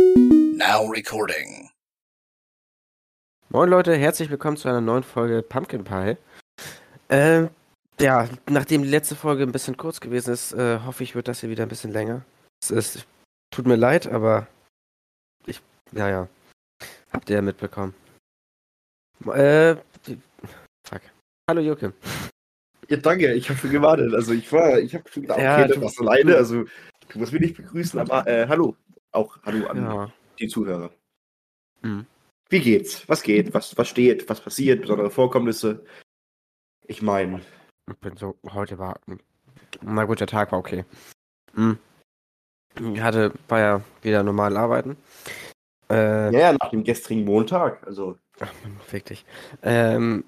Now recording. Moin Leute, herzlich willkommen zu einer neuen Folge Pumpkin Pie. Ähm, ja, nachdem die letzte Folge ein bisschen kurz gewesen ist, äh, hoffe ich, wird das hier wieder ein bisschen länger. Es ist, tut mir leid, aber ich, ja, ja, habt ihr ja mitbekommen. Äh, die, fuck. Hallo Juke. Ja, danke, ich habe schon gewartet. Also ich war, ich habe schon gedacht, okay, Ja, du du- warst alleine, also du musst mich nicht begrüßen, aber äh, hallo. Auch hallo an Ja. die Zuhörer. Mhm. Wie geht's? Was geht? Was, was steht? Was passiert? Besondere Vorkommnisse? Ich meine, Ich bin so, heute war, na gut, der Tag war okay. Hm. Ich hatte, war ja wieder normal arbeiten. Äh, ja, ja, nach dem gestrigen Montag. Also, Ach man, fick dich. Ähm,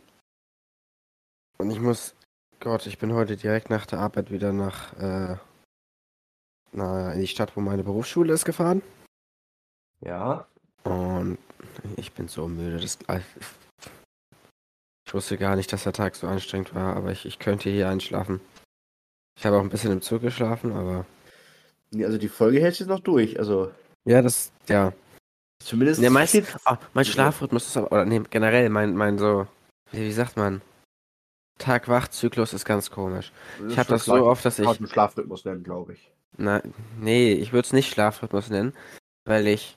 und ich muss, Gott, ich bin heute direkt nach der Arbeit wieder nach, äh, na, in die Stadt, wo meine Berufsschule ist, gefahren. ja. Und ich bin so müde. Das, ich wusste gar nicht, dass der Tag so anstrengend war, aber ich, ich könnte hier einschlafen. Ich habe auch ein bisschen im Zug geschlafen, aber. Also die Folge hält jetzt noch durch. Also Ja, das, ja. zumindest. Ja, meistens, ah, mein Schlafrhythmus ist aber, oder nee, generell, mein, mein so, wie, sagt man? Tag-Wach-Zyklus ist ganz komisch. Ich habe das so oft, dass ich, Schlafrhythmus nennen, glaube ich. Na, nee, ich würde es nicht Schlafrhythmus nennen, weil ich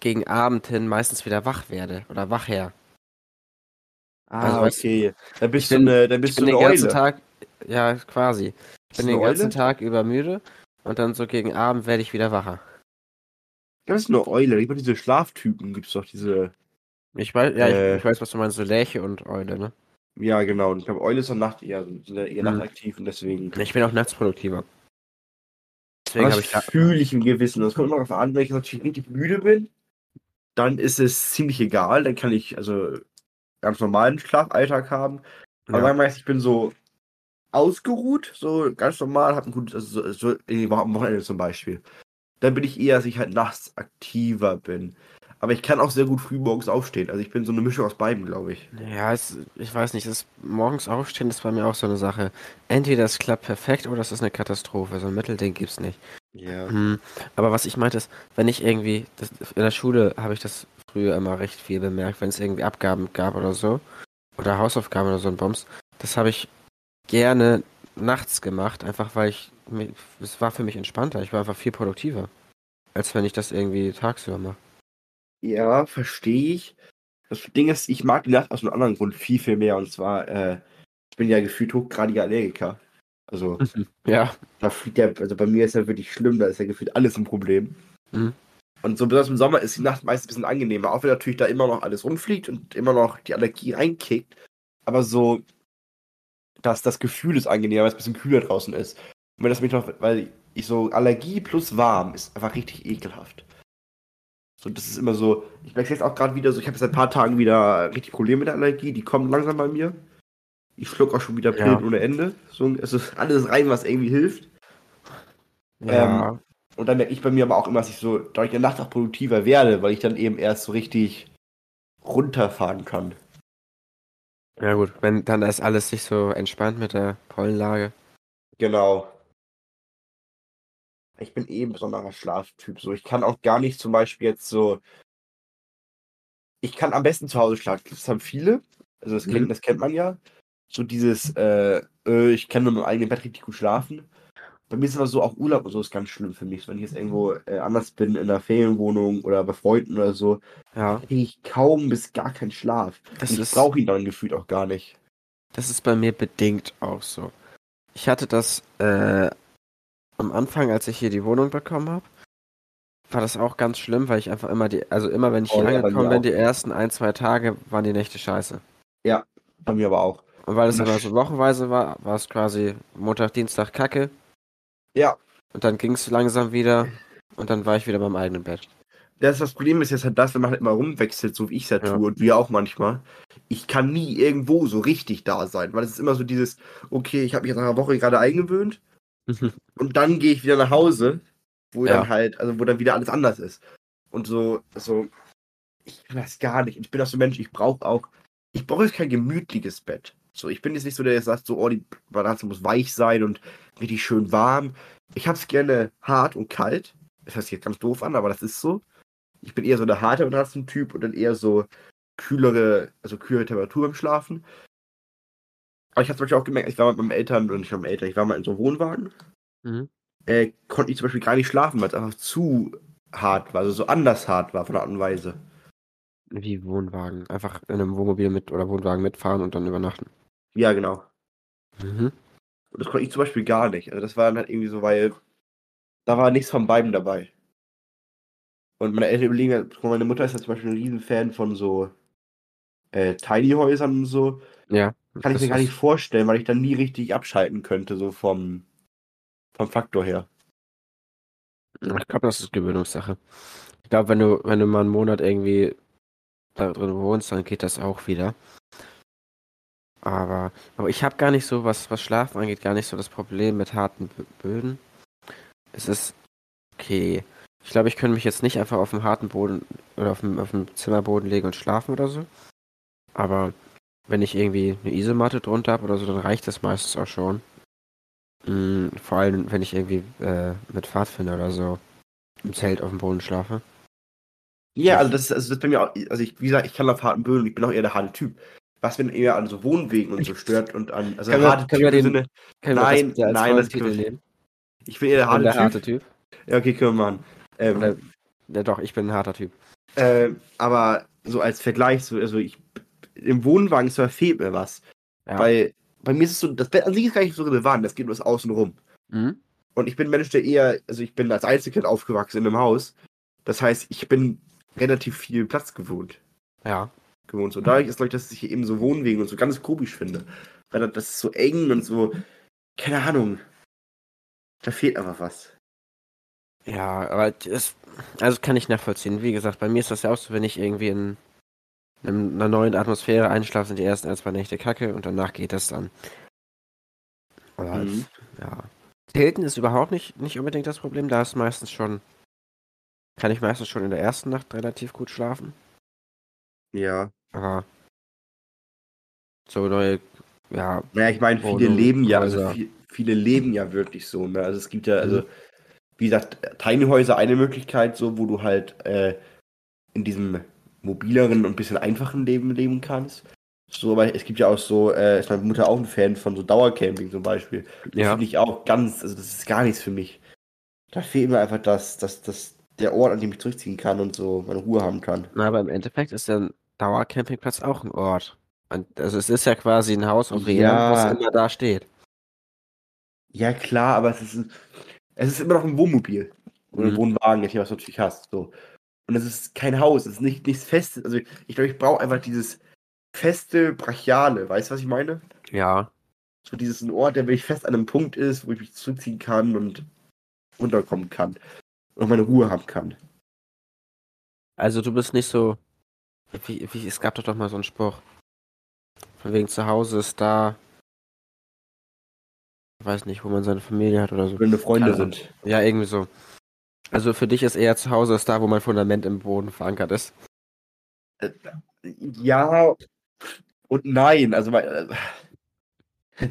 gegen Abend hin meistens wieder wach werde oder wachher. Ah, Also, okay. Dann bist ich du bin- eine, dann Ich bist du eine den ganzen Eule. Tag, ja, quasi. Ich bin den ganzen Eule? Tag über müde und dann so gegen Abend werde ich wieder wacher. Das ist eine Eule. Über diese Schlaftypen gibt es doch diese. Ich weiß, ja, Äh. ich, ich weiß, was du meinst, so Lerche und Eule, ne? Ja, genau. Und ich glaube, Eule ist doch Nacht eher, eher Hm. nachtaktiv und deswegen. Ich bin auch nachts produktiver. Deswegen Das habe ich da, fühle ich im Gewissen. Das kommt immer darauf an, wenn ich natürlich richtig müde bin, dann ist es ziemlich egal. Dann kann ich also ganz normalen Schlafalltag haben. Aber Ja. jetzt, ich bin so ausgeruht, so ganz normal, habe ein gutes, also so, so am Wochenende zum Beispiel. Dann bin ich eher, dass ich halt nachts aktiver bin. Aber ich kann auch sehr gut früh morgens aufstehen. Also ich bin so eine Mischung aus beiden, glaube ich. Ja, es, ich weiß nicht, das morgens aufstehen ist bei mir auch so eine Sache. Entweder es klappt perfekt oder es ist eine Katastrophe. So ein Mittelding gibt's nicht. Ja. Hm, aber was ich meinte ist, wenn ich irgendwie, das, in der Schule habe ich das früher immer recht viel bemerkt, wenn es irgendwie Abgaben gab oder so, oder Hausaufgaben oder so ein Bums, das habe ich gerne nachts gemacht, einfach weil ich, es war für mich entspannter, ich war einfach viel produktiver, als wenn ich das irgendwie tagsüber mache. Ja, verstehe ich. Das Ding ist, ich mag die Nacht aus einem anderen Grund viel, viel mehr. Und zwar, äh, ich bin ja gefühlt hochgradiger Allergiker. Also, Ja. da fliegt ja, also bei mir ist ja wirklich schlimm, da ist ja gefühlt alles ein Problem. Mhm. Und so besonders im Sommer ist die Nacht meist ein bisschen angenehmer, auch wenn natürlich da immer noch alles rumfliegt und immer noch die Allergie reinkickt. Aber so, dass das Gefühl ist angenehmer, weil es ein bisschen kühler draußen ist. Und wenn das mich noch, weil ich so Allergie plus warm ist einfach richtig ekelhaft. So, das ist immer so, ich merke jetzt auch gerade wieder so, ich habe seit ein paar Tagen wieder richtig Probleme mit der Allergie, die kommen langsam bei mir. Ich schluck auch schon wieder Pillen Ja. ohne Ende. So, es ist alles rein, was irgendwie hilft. Ja. Und dann merke ich bei mir aber auch immer, dass ich so dadurch in der Nacht auch produktiver werde, weil ich dann eben erst so richtig runterfahren kann. ja gut, wenn dann ist alles sich so entspannt mit der Pollenlage. Genau. Ich bin eh ein besonderer Schlaftyp. So, ich kann auch gar nicht zum Beispiel jetzt so. Ich kann am besten zu Hause schlafen. Das haben viele. Also das, Mhm. kennt, das kennt man ja. So dieses, äh, äh, ich kann nur im eigenen Bett richtig gut schlafen. Bei mir ist aber so, auch Urlaub und so ist ganz schlimm für mich. Wenn ich jetzt irgendwo äh, anders bin, in einer Ferienwohnung oder bei Freunden oder so, Ja. kriege ich kaum bis gar keinen Schlaf. Das Und ich brauche ihn dann gefühlt auch gar nicht. Das ist bei mir bedingt auch so. Ich hatte das äh, am Anfang, als ich hier die Wohnung bekommen habe, war das auch ganz schlimm, weil ich einfach immer die, also immer wenn ich Oh hier ja, bei angekommen mir bin, die ersten ein, zwei Tage waren die Nächte scheiße. Bei mir aber auch. Und weil es immer so wochenweise war, war es quasi Montag, Dienstag Kacke Ja, und dann ging es langsam wieder und dann war ich wieder beim eigenen Bett. Das, das Problem ist jetzt halt das, wenn man halt immer rumwechselt, so wie ich es ja Ja. tue und wir auch manchmal. Ich kann nie irgendwo so richtig da sein, weil es ist immer so dieses, okay, ich habe mich jetzt nach einer Woche gerade eingewöhnt und dann gehe ich wieder nach Hause, wo Ja. dann halt, also wo dann wieder alles anders ist. Und so, so, ich kann das gar nicht. Ich bin auch so ein Mensch, ich brauche auch, ich brauche jetzt kein gemütliches Bett. So, ich bin jetzt nicht so, der jetzt sagt, so, oh, die Matratze muss weich sein und richtig schön warm. Ich hab's gerne hart und kalt. das hört sich jetzt ganz doof an, aber das ist so. Ich bin eher so der harte Matratzentyp und dann eher so kühlere, also kühlere Temperatur beim Schlafen. Aber ich habe zum Beispiel auch gemerkt, ich war mit meinen Eltern, und nicht mit meinen Eltern, ich war mal in so einem Wohnwagen, Mhm. äh, konnte ich zum Beispiel gar nicht schlafen, weil es einfach zu hart war, also so anders hart war von der Art und Weise. Wie Wohnwagen. Einfach in einem Wohnmobil mit oder Wohnwagen mitfahren und dann übernachten. Ja, genau. Mhm. Und das konnte ich zum Beispiel gar nicht. Also das war dann halt irgendwie so, weil da war nichts von beiden dabei. Und meine Eltern überlegen, halt- meine Mutter ist ja zum Beispiel ein Riesenfan von so äh, Tiny-Häusern und so. Ja. Kann ich mir gar nicht vorstellen, weil ich dann nie richtig abschalten könnte, so vom, vom Faktor her. Ich glaube, das ist Gewöhnungssache. Ich glaube, wenn du, wenn du mal einen Monat irgendwie da drin wohnst, dann geht das auch wieder. Aber, aber ich habe gar nicht so, was, was Schlafen angeht, gar nicht so das Problem mit harten Bö- Böden. Es ist okay. Ich glaube, ich könnte mich jetzt nicht einfach auf dem harten Boden oder auf dem, auf dem Zimmerboden legen und schlafen oder so. Aber wenn ich irgendwie eine Isomatte drunter habe oder so, dann reicht das meistens auch schon. Mm, vor allem, wenn ich irgendwie äh, mit Pfadfinder oder so im Zelt auf dem Boden schlafe. Ja, also das ist, also das ist bei mir auch, also ich, wie gesagt, ich kann auf harten Böden und ich bin auch eher der harte Typ. Was mir eher an so Wohnwegen und so stört und an, also Können wir- harte können wir Typ im den- Sinne, Können wir Nein, das nein, können wir- nehmen? ich bin eher der Ich bin harte, der harte Typ. Typ. Ja, okay, können wir machen. Ähm, Oder, ja, doch, ich bin ein harter Typ. Äh, aber so als Vergleich, so, also ich im Wohnwagen zwar fehlt mir was. Ja. Weil bei mir ist es so, das Bett an sich ist gar nicht so relevant, das geht nur das Außenrum. Mhm. Und ich bin ein Mensch, der eher, also ich bin als Einzelkind aufgewachsen in einem Haus. Das heißt, ich bin relativ viel Platz gewohnt. Ja. gewohnt. So dadurch ist, glaube ich, dass ich hier eben so Wohnwegen und so ganz komisch finde. Weil das ist so eng und so, keine Ahnung. Da fehlt einfach was. Ja, aber das, also kann ich nachvollziehen. Wie gesagt, bei mir ist das ja auch so, wenn ich irgendwie in einer neuen Atmosphäre einschlafe, sind die ersten ein, zwei Nächte kacke und danach geht das dann. Aber Mhm. ja. Zelten ist überhaupt nicht, nicht unbedingt das Problem. Da ist meistens schon, kann ich meistens schon in der ersten Nacht relativ gut schlafen. Ja. Aber so neue, ja, Naja, ich meine, viele Wohnung, leben ja, also viel, viele leben ja wirklich so. Ne? Also es gibt ja, also, Mhm. wie gesagt, Tiny Häuser eine Möglichkeit, so, wo du halt äh, in diesem mobileren und bisschen einfachen Leben leben kannst. So, aber es gibt ja auch so, äh, ist meine Mutter auch ein Fan von so Dauercamping zum Beispiel. Das ja. finde ich auch ganz, also das ist gar nichts für mich. Da fehlt mir einfach das, das, das, der Ort, an dem ich zurückziehen kann und so meine Ruhe haben kann. Na, aber im Endeffekt ist der Dauercampingplatz auch ein Ort. Und, also es ist ja quasi ein Haus Rädern, Ja. was immer da steht. Ja, klar, aber es ist, es ist immer noch ein Wohnmobil. Oder ein Mhm. Wohnwagen, je was du natürlich hast. So. Und es ist kein Haus, es ist nicht, nichts Festes. Also ich glaube, ich brauche einfach dieses feste, brachiale. Weißt du, was ich meine? Ja. So dieses ein Ort, der wirklich fest an einem Punkt ist, wo ich mich zurückziehen kann und runterkommen kann. Und meine Ruhe haben kann. Also du bist nicht so. Wie, wie, es gab doch doch mal so einen Spruch. Von wegen zu Hause ist da. Ich weiß nicht, wo man seine Familie hat oder so. Wenn wir Freunde Keine sind. Ja, irgendwie so. Also für dich ist eher zu Hause ist da, wo mein Fundament im Boden verankert ist. Ja und nein. Also mein, äh,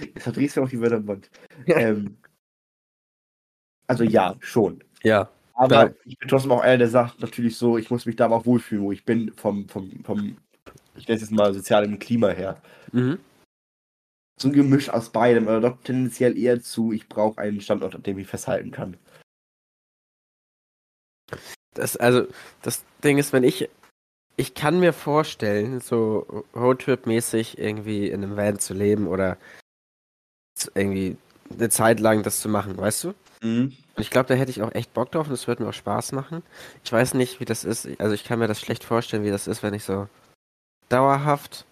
jetzt verdrehst du auch die Wörter im Mund. ähm, also ja, schon. Ja. Aber Ja. ich bin trotzdem auch einer, der sagt natürlich so, ich muss mich da auch wohlfühlen, wo ich bin, vom, vom, vom ich nenne es jetzt mal sozialem Klima her. Mhm. So ein Gemisch aus beidem, aber doch tendenziell eher zu, ich brauche einen Standort, an dem ich festhalten kann. Das, also, das Ding ist, wenn ich. Ich kann mir vorstellen, so Roadtrip-mäßig irgendwie in einem Van zu leben oder irgendwie eine Zeit lang das zu machen, weißt du? Mhm. Und ich glaube, da hätte ich auch echt Bock drauf und es würde mir auch Spaß machen. Ich weiß nicht, wie das ist. Also ich kann mir das schlecht vorstellen, wie das ist, wenn ich so dauerhaft,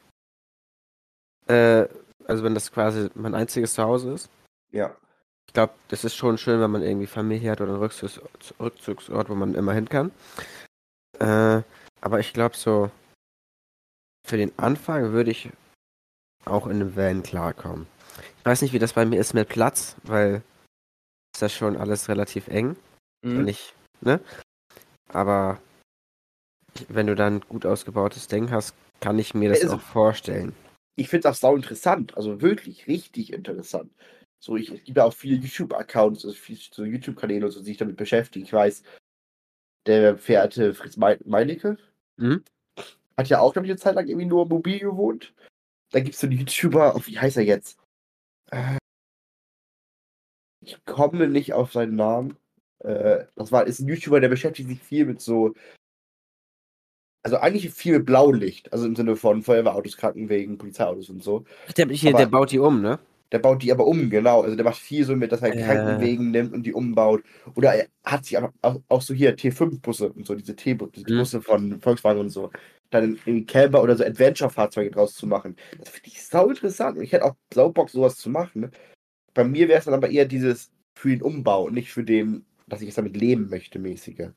äh, also wenn das quasi mein einziges Zuhause ist. Ja. Ich glaube, das ist schon schön, wenn man irgendwie Familie hat oder einen Rückzugs Rückzugsort, wo man immer hin kann. Äh, aber ich glaube so, für den Anfang würde ich auch in einem Van klarkommen. Ich weiß nicht, wie das bei mir ist mit Platz, weil ist das schon alles relativ eng. Mhm. ich, ne? Aber wenn du dann ein gut ausgebautes Ding hast, kann ich mir das Also- auch vorstellen. Ich finde das sau interessant, also wirklich richtig interessant. So, ich, es gibt ja auch viele YouTube-Accounts, also viele so YouTube-Kanäle und so, die sich damit beschäftigen. Ich weiß, der verehrte Fritz Mei- Meinecke Mhm. hat ja auch, glaube ich, eine Zeit lang irgendwie nur mobil gewohnt. Da gibt es so einen YouTuber, oh, wie heißt er jetzt? Äh, ich komme nicht auf seinen Namen. Äh, das war, ist ein YouTuber, der beschäftigt sich viel mit so. Also eigentlich viel mit Blaulicht, also im Sinne von Feuerwehrautos, Krankenwegen, Polizeiautos und so. Der, hier, Aber- der baut die um, ne? Der baut die aber um, genau. Also der macht viel so mit, dass er Äh. Krankenwegen nimmt und die umbaut. Oder er hat sich auch, auch, so hier T5-Busse und so, diese T-Busse Mhm. Von Volkswagen und so. Dann in Camper oder so Adventure-Fahrzeuge draus zu machen. Das finde ich sau interessant. Und ich hätte auch sau Bock, sowas zu machen. Ne? Bei mir wäre es dann aber eher dieses für den Umbau und nicht für den, dass ich es damit leben möchte, mäßige.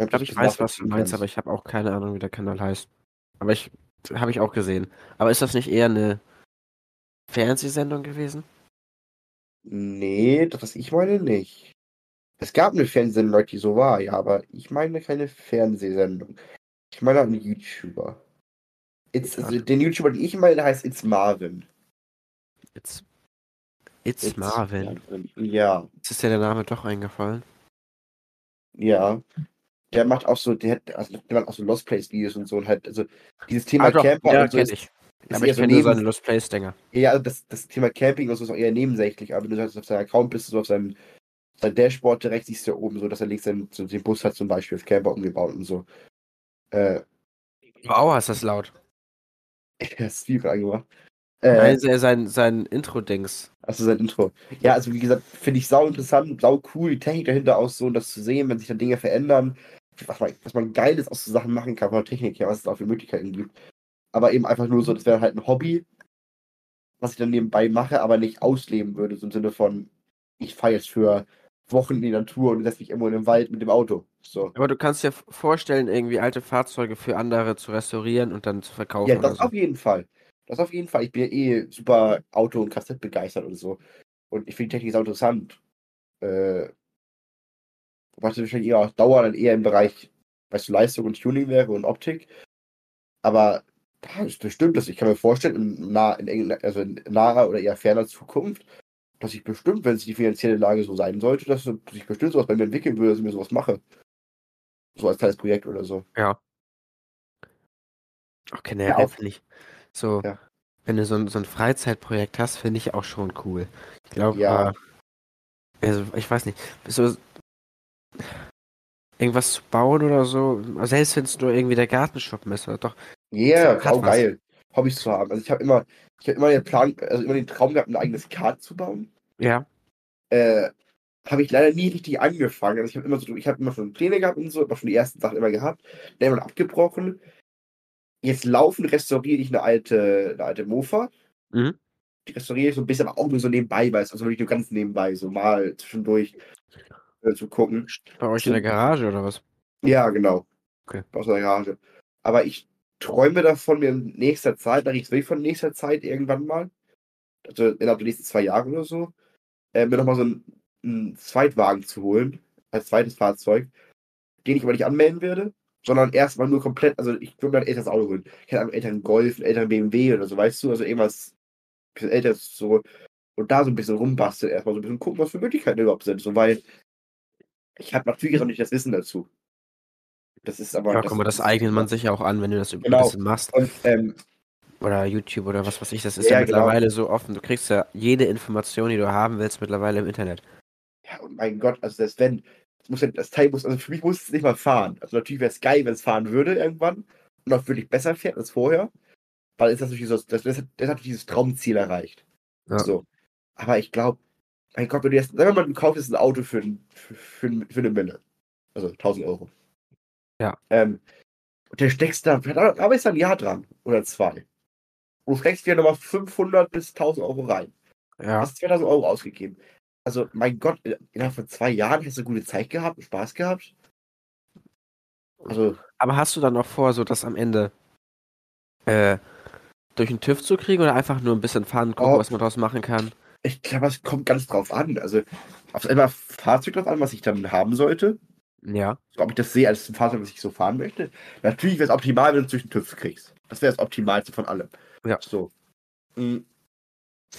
Ich glaube, ich weiß, was du meinst, aber ich habe auch keine Ahnung, wie der Kanal heißt. Aber ich habe ich auch gesehen. Aber ist das nicht eher eine Fernsehsendung gewesen? Nee, das, was ich meine, nicht. Es gab eine Fernsehsendung, die so war, ja, aber ich meine keine Fernsehsendung. Ich meine einen YouTuber. It's, also, den YouTuber, den ich meine, heißt It's Marvin. It's, It's, Marvin. Ja, Jetzt ist dir der Name doch eingefallen. ja. Der macht auch so, der, hat, also, der macht auch so Lost Place Videos und so und halt, also dieses Thema Ah, Camper ja, und so ist, ich. Ist Aber ich so kenne nur seine Lost Place-Dinger. Ja, also das, das Thema Camping und so ist auch eher nebensächlich, aber wenn du sagst, auf seinem Account bist, so auf seinem sein Dashboard direkt siehst du ja oben so, dass er links den, so den Bus hat zum Beispiel als Camper umgebaut und so. Äh, Wow, ist das laut. das Video angemacht. Nein, Äh, sein, sein, sein Intro-Dings. also sein Intro. Ja, also wie gesagt, finde ich sau interessant, sau cool, die Technik dahinter aus so, und das zu sehen, wenn sich dann Dinge verändern, was man, was man Geiles aus so Sachen machen kann von der Technik her, was es auch für Möglichkeiten gibt. Aber eben einfach nur so, das wäre halt ein Hobby, was ich dann nebenbei mache, aber nicht ausleben würde, so im Sinne von, ich fahre jetzt für Wochen in die Natur und setze mich irgendwo in den Wald mit dem Auto. So. Aber du kannst dir vorstellen, irgendwie alte Fahrzeuge für andere zu restaurieren und dann zu verkaufen Ja, das so. auf jeden Fall. Das auf jeden Fall. Ich bin ja eh super Auto- und Kassett begeistert und so. Und ich finde die Technik sau interessant. Äh, was wahrscheinlich eher auf Dauer dann eher im Bereich, weißt du, Leistung und Tuning wäre und Optik. Aber ist bestimmt, dass ich kann mir vorstellen, in, nah, in, also in naher oder eher ferner Zukunft, dass ich bestimmt, wenn es die finanzielle Lage so sein sollte, dass, ich bestimmt sowas bei mir entwickeln würde, dass ich mir sowas mache. So als kleines Projekt oder so. Ja. Auch generell Ja, auch- finde ich so, Ja. wenn du so ein, so ein Freizeitprojekt hast, finde ich auch schon cool. Ich glaube, Ja. äh, also ich weiß nicht, so irgendwas zu bauen oder so, selbst wenn es nur irgendwie der Gartenschuppen ist, oder doch. Ja, yeah, auch geil. Hobbys zu haben. Also ich habe immer, ich habe immer den Plan, also immer den Traum gehabt, ein eigenes Kart zu bauen. Ja. Äh, habe ich leider nie richtig angefangen. Also ich habe immer so, ich habe immer schon Pläne gehabt und so, habe schon die ersten Sachen immer gehabt, dann irgendwann abgebrochen. Jetzt laufen restauriere ich eine alte, eine alte Mofa. Mhm. Die restauriere ich so ein bisschen, aber auch nur so nebenbei, weil es also wirklich nur ganz nebenbei, so mal zwischendurch äh, zu gucken. Bei euch in der Garage oder was? Ja, genau. Okay. Aus der Garage. Aber ich träume davon, mir in nächster Zeit, da ich will von nächster Zeit irgendwann mal, also innerhalb der nächsten zwei Jahre oder so, äh, mir nochmal so einen, einen Zweitwagen zu holen, als zweites Fahrzeug, den ich aber nicht anmelden werde, sondern erstmal nur komplett, also ich würde mir ein älteres Auto holen. Ich hätte einen älteren Golf, einen älteren BMW oder so, weißt du, also irgendwas ein bisschen älteres so und da so ein bisschen rumbasteln, erstmal so ein bisschen gucken, was für Möglichkeiten überhaupt sind, so, weil ich habe natürlich auch nicht das Wissen dazu. Das ist aber. Ja, guck mal, das eignet man sich ja auch an, wenn du das über Genau. ein bisschen machst. Und ähm, Oder YouTube oder was weiß ich. Das ist ja, Ja, genau. mittlerweile so offen. Du kriegst ja jede Information, die du haben willst, mittlerweile im Internet. ja, und mein Gott, also selbst wenn, das, muss das Teil muss, also für mich muss es nicht mal fahren. Also natürlich wäre es geil, wenn es fahren würde irgendwann und auch wirklich besser fährt als vorher. Weil ist das natürlich so, das, das, hat, das hat dieses Traumziel erreicht. Ja. So. Aber ich glaube, mein Gott, wenn du jetzt, sagen wir mal, du kaufst jetzt ein Auto für, für, für, für eine Mille. Also 1000 Euro. Ja. Ähm, und der steckst da, da arbeitest du ein Jahr dran oder zwei. Und du steckst dir nochmal 500 bis 1000 Euro rein. Ja. hast 2000 Euro ausgegeben. Also, mein Gott, innerhalb von zwei Jahren hast du gute Zeit gehabt, und Spaß gehabt. Also, Aber hast du dann auch vor, so das am Ende äh, durch den TÜV zu kriegen oder einfach nur ein bisschen fahren, gucken, Oh. was man draus machen kann? ich glaube, es kommt ganz drauf an. Also, auf einmal Fahrzeug drauf an, was ich dann haben sollte. Ja. Ob ich das sehe als ein Fahrzeug, was ich so fahren möchte. Natürlich wäre es optimal, wenn du den TÜV kriegst. Das wäre das Optimalste von allem. Ja. So. Mm.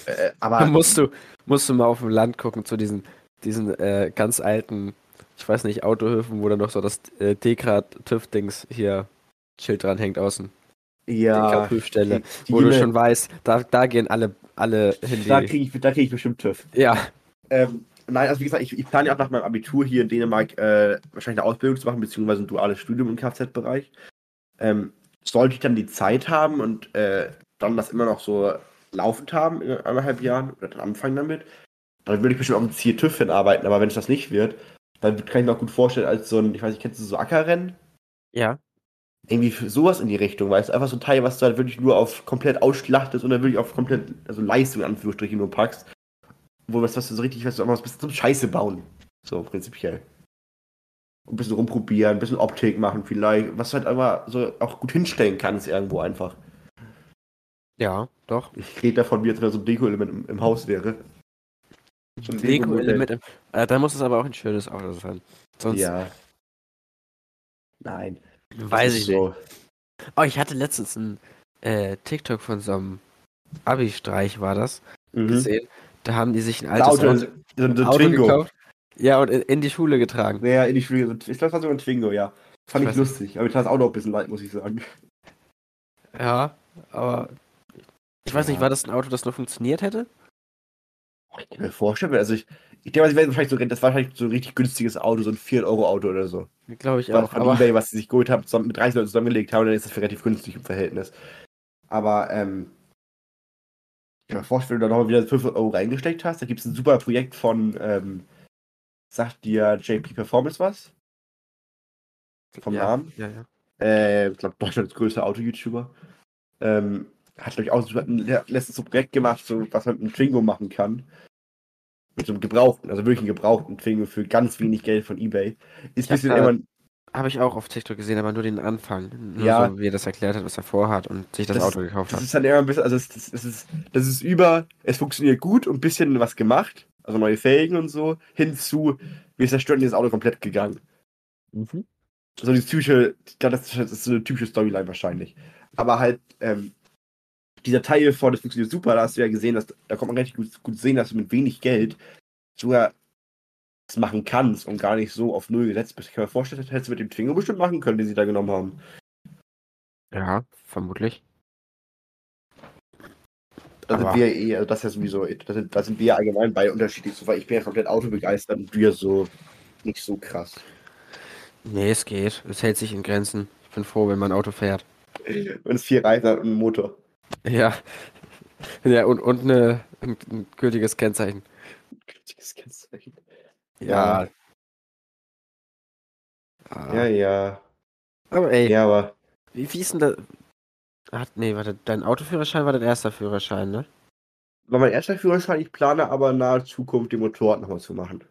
Äh, aber musst du, musst du mal auf dem Land gucken zu diesen, diesen äh, ganz alten, ich weiß nicht, Autohöfen, wo dann noch so das äh, Dekrat-TÜV-Dings hier Schild dran hängt außen. ja, die Wo du schon weißt, da, da gehen alle, alle hin. da kriege ich, da krieg ich bestimmt TÜV. ja, Ähm, nein, also wie gesagt, ich, ich plane ja auch nach meinem Abitur hier in Dänemark äh, wahrscheinlich eine Ausbildung zu machen, beziehungsweise ein duales Studium im Kfz-Bereich. Ähm, sollte ich dann die Zeit haben und äh, dann das immer noch so laufend haben in anderthalb Jahren oder dann anfangen damit, dann würde ich bestimmt auf dem Ziel TÜV hinarbeiten, aber wenn es das nicht wird, dann kann ich mir auch gut vorstellen, als so ein, ich weiß nicht, kennst du so Ackerrennen? ja. Irgendwie sowas in die Richtung, weil es einfach so ein Teil, was du halt wirklich nur auf komplett ausschlachtest und dann wirklich auf komplett, also Leistung in Anführungsstrichen nur packst. Wo was, was du so richtig, was du ein bisschen zum Scheiße bauen. So prinzipiell. Ein bisschen rumprobieren, ein bisschen Optik machen vielleicht, was du halt einfach so auch gut hinstellen kannst irgendwo einfach. Ja, doch. Ich rede davon, wie jetzt so ein Deko-Element im, im Haus wäre. So ein Deko-Element. im- Äh, dann muss es aber auch ein schönes Auto sein. Sonst Ja. Nein. weiß ich ist nicht. Oh, ich hatte letztens ein äh, TikTok von so einem Abi-Streich, war das, Mhm. gesehen. Da haben die sich ein altes Auto, Auto, so, ein Auto Twingo. gekauft. Ja, und in, die Schule getragen. Ja, in die Schule. Ich glaube, das war sogar ein Twingo, ja. Fand Ich ich, lustig. Aber ich tat das Auto auch ein bisschen leid, muss ich sagen. Ja, aber ich weiß nicht, Ja. war das ein Auto, das nur funktioniert hätte? Ich kann mir vorstellen, also ich, ich denke, mal, sie werden wahrscheinlich so, das war wahrscheinlich so ein richtig günstiges Auto, so ein 4-Euro-Auto oder so. Glaube ich War auch. von Aber Ebay, was sie sich geholt haben, zusammen mit 30 Leuten zusammengelegt haben, dann ist das relativ günstig im Verhältnis. Aber, ähm, kann mir vorstellen, wenn du da nochmal wieder 500 Euro reingesteckt hast, da gibt es ein super Projekt von, ähm, sagt dir JP Performance was? Vom ja, Namen? Ja, ja. äh, ich glaube, Deutschlands größter Auto-YouTuber. Ähm, hat, glaube ich, auch ein, le- letztens so ein Projekt gemacht, so, was man mit einem Twingo machen kann. Mit so einem gebrauchten, also wirklich einen gebrauchten Twingo für ganz wenig Geld von Ebay. Ist ein bisschen immer. Habe ich auch auf TikTok gesehen, aber nur den Anfang. Nur Ja. so, wie er das erklärt hat, was er vorhat und sich das, Das- Auto gekauft Das hat. ist dann immer ein bisschen, also das, das, das, ist, das ist über, es funktioniert gut und ein bisschen was gemacht, also neue Felgen und so, hinzu, wir zerstören dieses Auto komplett gegangen. Mhm. So die typische, glaube, das ist- das so eine typische Storyline wahrscheinlich. Aber halt, ähm, dieser Teil von, das funktioniert super, da hast du ja gesehen, dass, da kommt man richtig gut, gut sehen, dass du mit wenig Geld sogar das machen kannst und gar nicht so auf Null gesetzt bist. Ich kann mir vorstellen, das hättest du mit dem Twingo bestimmt machen können, den sie da genommen haben. Ja, vermutlich. Da sind wir eh, also das ist ja sowieso, da sind, da sind wir allgemein bei unterschiedlich so, weil ich bin ja komplett autobegeistert und wir so nicht so krass. Nee, es geht. Es hält sich in Grenzen. Ich bin froh, wenn mein Auto fährt. Wenn es vier Reifen hat und einen Motor. Ja. Ja, und, und eine, ein, ein gültiges Kennzeichen. Gültiges Kennzeichen. Ja. Ja. Ah. Ja, ja. Aber ey, Ja, aber wie, wie ist denn das? Hat, nee, warte, dein Autoführerschein war dein erster Führerschein, ne? war mein erster Führerschein, ich plane aber in naher Zukunft den Motorrad nochmal zu machen.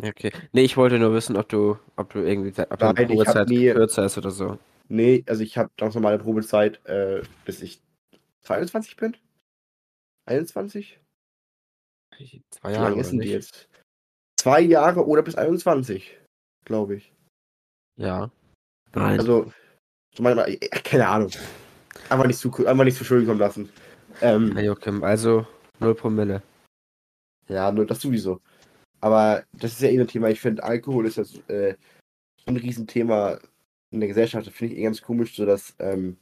Okay. Nee, ich wollte nur wissen, ob du, ob du irgendwie, ob Nein, deine Probezeit nie- kürzer ist oder so. Nee, also ich habe ganz normale Probezeit, äh, bis ich 22 bin. 21? Zwei Wie Jahre lange oder ist denn die jetzt? Zwei Jahre oder bis 21, glaube ich. Ja. Nein. Also, so manchmal, äh, keine Ahnung. Einfach nicht zu, einfach nicht zu schön kommen lassen. Ähm, Na, Joachim, also 0 Promille. Ja, nur das sowieso. Aber das ist ja eh ein Thema. Ich finde, Alkohol ist das, äh, so ein Riesenthema in der Gesellschaft. Das finde ich eh ganz komisch, so dass ähm,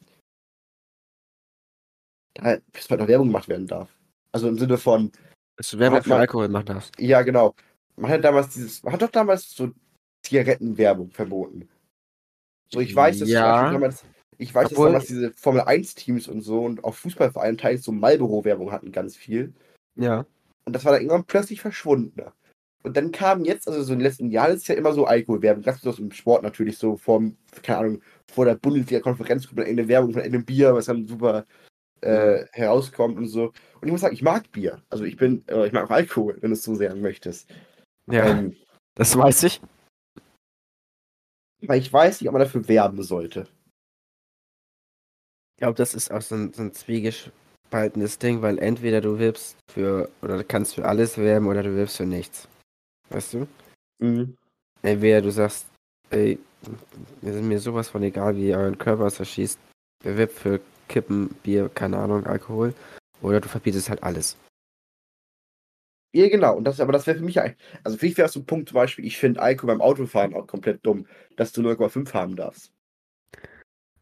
da bis bald noch Werbung gemacht werden darf. Also im Sinne von, Dass du Werbung für Alkohol machen darfst. ja genau. Man hat damals dieses, man hat doch damals so Zigarettenwerbung verboten. So, ich weiß, dass Ja. Damals, ich weiß, Obwohl- dass damals diese Formel 1 Teams und so und auch Fußballvereine teils so Marlboro-Werbung hatten ganz viel. Ja. Und das war dann irgendwann plötzlich verschwunden. Und dann kam jetzt, also so in den letzten Jahren ist ja immer so Alkoholwerbung, ganz besonders im Sport natürlich, so vor, keine Ahnung, vor der Bundesliga-Konferenz kommt dann irgendeine Werbung von irgendeinem Bier, was dann super äh, herauskommt und so. Und ich muss sagen, ich mag Bier. Also ich bin, äh, ich mag auch Alkohol, wenn du es so sehr möchtest. Ja, Ähm, das weiß ich. weil ich weiß nicht, ob man dafür werben sollte. Ich glaube, das ist auch so ein, so ein zwiegespaltenes Ding, weil entweder du wirbst für, oder du kannst für alles werben oder du wirbst für nichts. Weißt du? Mhm. Entweder du sagst, ey, mir sind mir sowas von egal, wie ihr euren Körper zerschießt. Wer wirbt für Kippen, Bier, keine Ahnung, Alkohol. Oder du verbietest halt alles. Ja, genau. Und das, aber das wäre für mich ein. Also für mich wäre es so ein Punkt zum Beispiel, ich finde Alkohol beim Autofahren auch komplett dumm, dass du 0,5 haben darfst.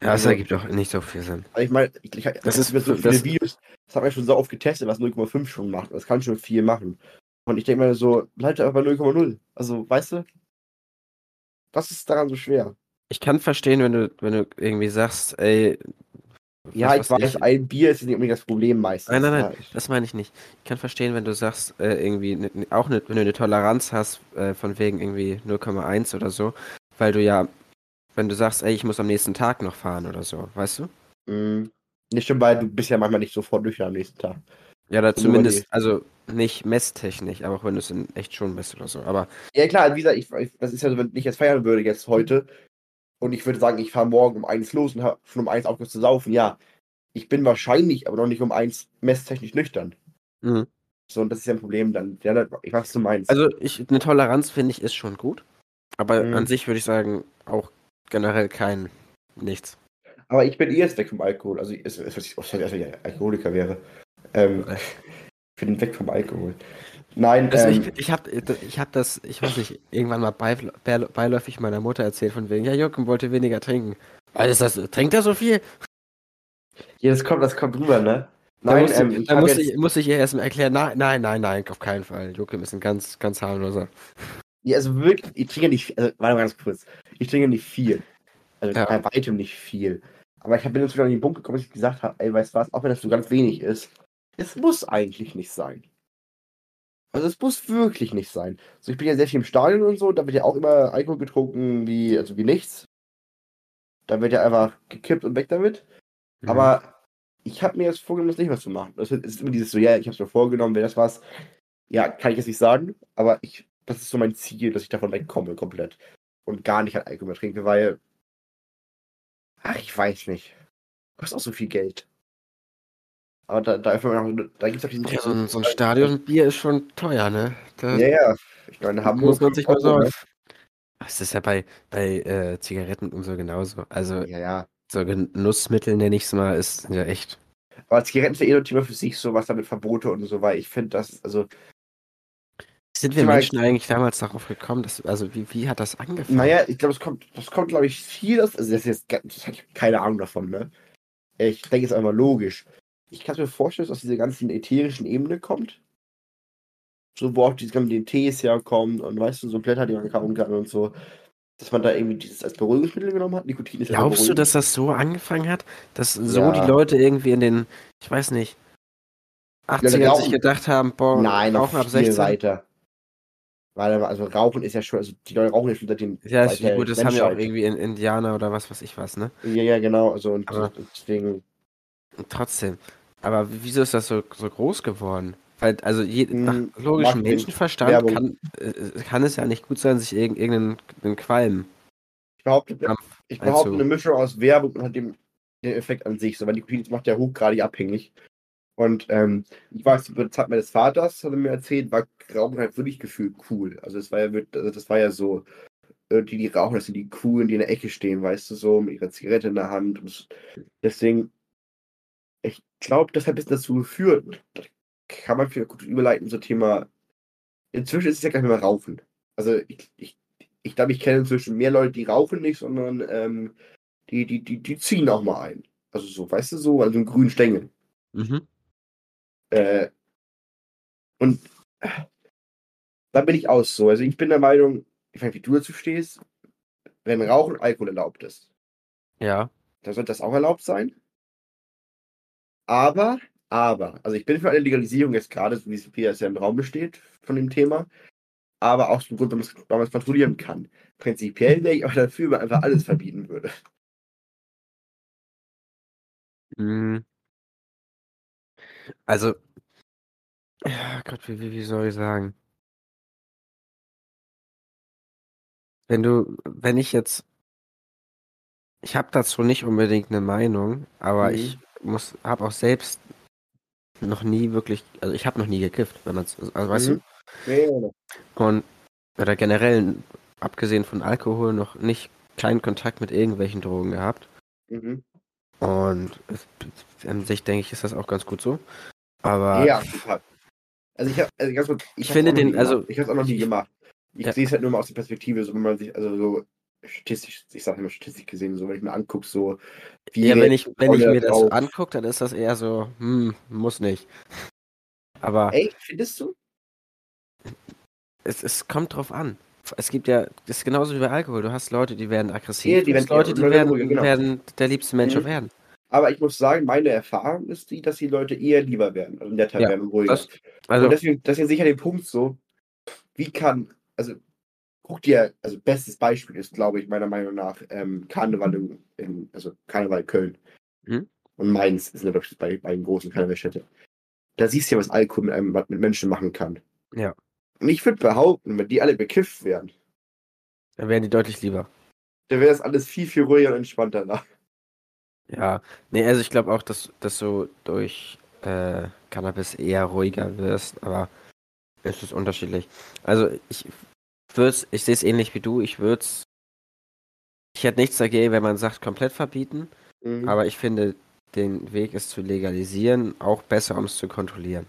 Ja, das Also- ergibt auch nicht so viel Sinn. Also ich meine, ich, ich, Das ist mir so viele das- Videos, das haben wir schon so oft getestet, was 0,5 schon macht. Das kann schon viel machen. Und ich denke mir so, bleib einfach bei 0,0. Also, weißt du, was ist daran so schwer? Ich kann verstehen, wenn du, wenn du irgendwie sagst, ey. Ja, ich weiß, weiß ein Bier ist nicht unbedingt das Problem meistens. Nein, nein, nein, Ja, ich- das meine ich nicht. Ich kann verstehen, wenn du sagst, äh, irgendwie, ne, ne- auch ne, wenn du eine Toleranz hast, äh, von wegen irgendwie 0,1 oder so, weil du ja, wenn du sagst, ey, ich muss am nächsten Tag noch fahren oder so, weißt du? Mhm. Nicht schon, weil du bist ja manchmal nicht sofort nüchtern am nächsten Tag. Ja, oder zumindest, also nicht messtechnisch, aber auch wenn du es in echt schon misst oder so. Aber Ja, klar, wie gesagt, ich, ich, das ist ja so, wenn ich jetzt feiern würde jetzt heute und ich würde sagen, ich fahre morgen um eins los und habe schon um eins aufgehört zu saufen, ja. Ich bin wahrscheinlich, aber noch nicht um eins messtechnisch nüchtern. Mhm. So, und das ist ja ein Problem dann. Ja, ich weiß, was du meinst. Also ich, eine Toleranz finde ich ist schon gut. Aber Mhm. an sich würde ich sagen, auch generell kein nichts. aber ich bin eh jetzt weg vom Alkohol. Also, es, es, es, als wenn ich Alkoholiker wäre. Ähm, ich bin weg vom Alkohol. Nein, Also ähm, ich, ich habe ich hab das, ich weiß nicht, irgendwann mal bei, bei, beiläufig meiner Mutter erzählt von wegen, ja, Jochen wollte weniger trinken. Also ist das, trinkt er so viel? ja, das kommt, das kommt rüber, ne? Da Nein, muss, ähm, ich, ich da muss, ich, muss ich ihr erstmal erklären, nein, nein, nein, nein, auf keinen Fall. Joachim ist ein ganz, ganz harmloser. ja, also wirklich, ich trinke nicht, also, warte mal ganz kurz. Ich trinke nicht viel. Also Ja. bei weitem nicht viel. Aber ich bin jetzt wieder an den Punkt gekommen, dass ich gesagt habe, ey, weißt du was, auch wenn das so ganz wenig ist, es muss eigentlich nicht sein. Also es muss wirklich nicht sein. Also ich bin ja sehr viel im Stadion und so, da wird ja auch immer Alkohol getrunken wie, also wie nichts. Da wird ja einfach gekippt und weg damit. Mhm. Aber ich habe mir jetzt vorgenommen, das nicht mehr zu machen. Das ist immer dieses so, ja, ich habe es mir vorgenommen, wäre das was. Ja, kann ich jetzt nicht sagen, aber ich, das ist so mein Ziel, dass ich davon wegkomme komplett. Und gar nicht halt Alkohol mehr trinke, weil. Ach, ich weiß nicht. Kostet auch so viel Geld. Aber da, da, da gibt es auch diesen. ja, so, ein, so ein Stadionbier ist schon teuer, ne? Da Ja, ja. Ich meine, Hamburg. muss man sich mal so. ne? Das ist ja bei, bei äh, Zigaretten und so genauso. Also Ja, ja. so Genussmittel nenne ich es mal, ist ja echt. Aber Zigaretten ist ja eh ein Thema für sich, so was damit Verbote und so, weil ich finde, das, also, Sind wir Menschen eigentlich damals darauf gekommen, dass, also wie, wie hat das angefangen? Naja, ich glaube, das kommt, das kommt, glaube ich, viel. Das, also, das ist jetzt, das keine Ahnung davon, ne? Ich denke, es ist einfach logisch. Ich kann mir vorstellen, dass aus dieser ganzen ätherischen Ebene kommt. So, wo auch diese ganzen Tees herkommen und weißt du, so Blätter, die man kauen kann und so. Dass man da irgendwie dieses als Beruhigungsmittel genommen hat. Nikotin ist ja Glaubst du, dass das so angefangen hat, dass so Ja. die Leute irgendwie in den, ich weiß nicht, 80ern sich rauchen- gedacht haben, boah, Nein, noch rauchen ab viel 16? weiter. Weil, also Rauchen ist ja schon, also die Leute rauchen ja schon seit den. Ja, ist, gut, das haben ja auch irgendwie in Indianer oder was weiß ich was, ne? Ja, ja, genau. Also und, und deswegen. Und trotzdem. Aber wieso ist das so, so groß geworden? Weil, also je, Hm, nach logischem Marketing, Menschenverstand Werbung. kann, äh, kann es ja nicht gut sein, sich irg irgendeinen einen Qualm. Ich behaupte, ich behaupte eine Mischung aus Werbung und hat dem den Effekt an sich. So, weil Nikotin macht ja hochgradig abhängig. Und ähm, ich weiß, über die Zeit meines Vaters, hat er mir erzählt, war Rauchen halt wirklich gefühlt cool. Also es war ja, also das war ja so, äh, die, die rauchen, das sind die coolen, die in der Ecke stehen, weißt du, so, mit ihrer Zigarette in der Hand. Und es- deswegen, ich glaube, das hat ein bisschen dazu geführt. Das kann man vielleicht gut überleiten, so Thema. Inzwischen ist es ja gar nicht mehr Rauchen. Also ich, ich, ich glaube, ich kenne inzwischen mehr Leute, die rauchen nicht, sondern ähm, die, die, die, die ziehen auch mal ein. Also so, weißt du, so, also einen grünen Stängel. Mhm. Äh, und äh, da bin ich aus so. Also ich bin der Meinung, ich weiß nicht, wie du dazu stehst, wenn Rauchen Alkohol erlaubt ist, Ja. dann sollte das auch erlaubt sein. Aber, aber, also ich bin für eine Legalisierung jetzt gerade, so wie es es ja im Raum besteht von dem Thema, aber auch zum Grund, weil man es- kontrollieren kann. Prinzipiell wäre ich aber dafür, wenn man einfach alles verbieten würde. Mhm. Also, ja Gott, wie, wie, wie soll ich sagen? Wenn du, wenn ich jetzt, ich habe dazu nicht unbedingt eine Meinung, aber Mhm. ich muss, habe auch selbst noch nie wirklich, also ich habe noch nie gekifft, wenn man also weißt Mhm. du, Ja, ja, ja. und oder generell abgesehen von Alkohol noch nicht keinen Kontakt mit irgendwelchen Drogen gehabt. Mhm. Und es, an sich denke ich, ist das auch ganz gut so. Aber Ja, Fall. Also ich habe, also ganz kurz, Ich hab's finde den- also- gemacht. ich habe es auch noch nie gemacht. Ich Ja. sehe es halt nur mal aus der Perspektive, so wenn man sich, also so statistisch, ich sage immer statistisch gesehen, so wenn ich mir angucke, so wie Ja, wenn ich, wenn ich mir das drauf. angucke, dann ist das eher so, hm, muss nicht. Aber Echt, findest du? es, es kommt drauf an. Es gibt ja, das ist genauso wie bei Alkohol. Du hast Leute, die werden aggressiv. Ja, die du hast werden- Leute, die werden, genau. werden der liebste Mensch Mhm. auf Erden. Aber ich muss sagen, meine Erfahrung ist die, dass die Leute eher lieber werden, also netter Ja, werden ruhiger. das- Also, und deswegen, deswegen sicher den Punkt so, wie kann, also guck dir, also bestes Beispiel ist, glaube ich, meiner Meinung nach, ähm, Karneval in, in, also Karneval Köln. Mhm. Und Mainz sind ja, glaube ich, bei beiden großen Karnevalstädte. Da siehst du ja, was Alkohol mit einem mit Menschen machen kann. Ja. Und ich würde behaupten, wenn die alle bekifft wären, dann werden die deutlich lieber. dann wäre das alles viel, viel ruhiger und entspannter nach. Ja, nee, also ich glaube auch, dass, dass du durch äh, Cannabis eher ruhiger wirst, aber es ist unterschiedlich. Also ich würde ich sehe es ähnlich wie du, ich würde ich hätte nichts dagegen, wenn man sagt, komplett verbieten, Mhm. aber ich finde, den Weg es zu legalisieren auch besser, um es zu kontrollieren.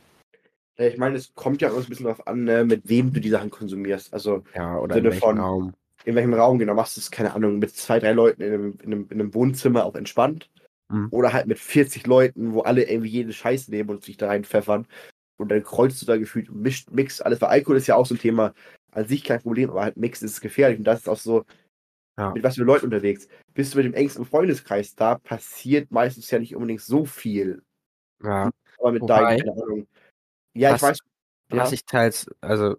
Ja, ich meine, es kommt ja auch ein bisschen darauf an, ne, mit wem du die Sachen konsumierst. Also Ja, oder Sinne in welchem von- Raum. in welchem Raum genau machst du es, keine Ahnung, mit zwei, drei Leuten in einem, in einem, in einem Wohnzimmer auch entspannt. Mhm. Oder halt mit 40 Leuten, wo alle irgendwie jeden Scheiß nehmen und sich da reinpfeffern. Und dann kreuzt du da gefühlt und mischt, mixt alles. Weil Alkohol ist ja auch so ein Thema, an sich kein Problem, aber halt Mix ist gefährlich. Und das ist auch so, Ja. mit was für Leuten unterwegs. Bist du mit dem engsten Freundeskreis da, passiert meistens ja nicht unbedingt so viel. Ja, Aber mit Wobei- deinen, keine Ahnung. Ja, Was- ich weiß. was Ja. ich teils, also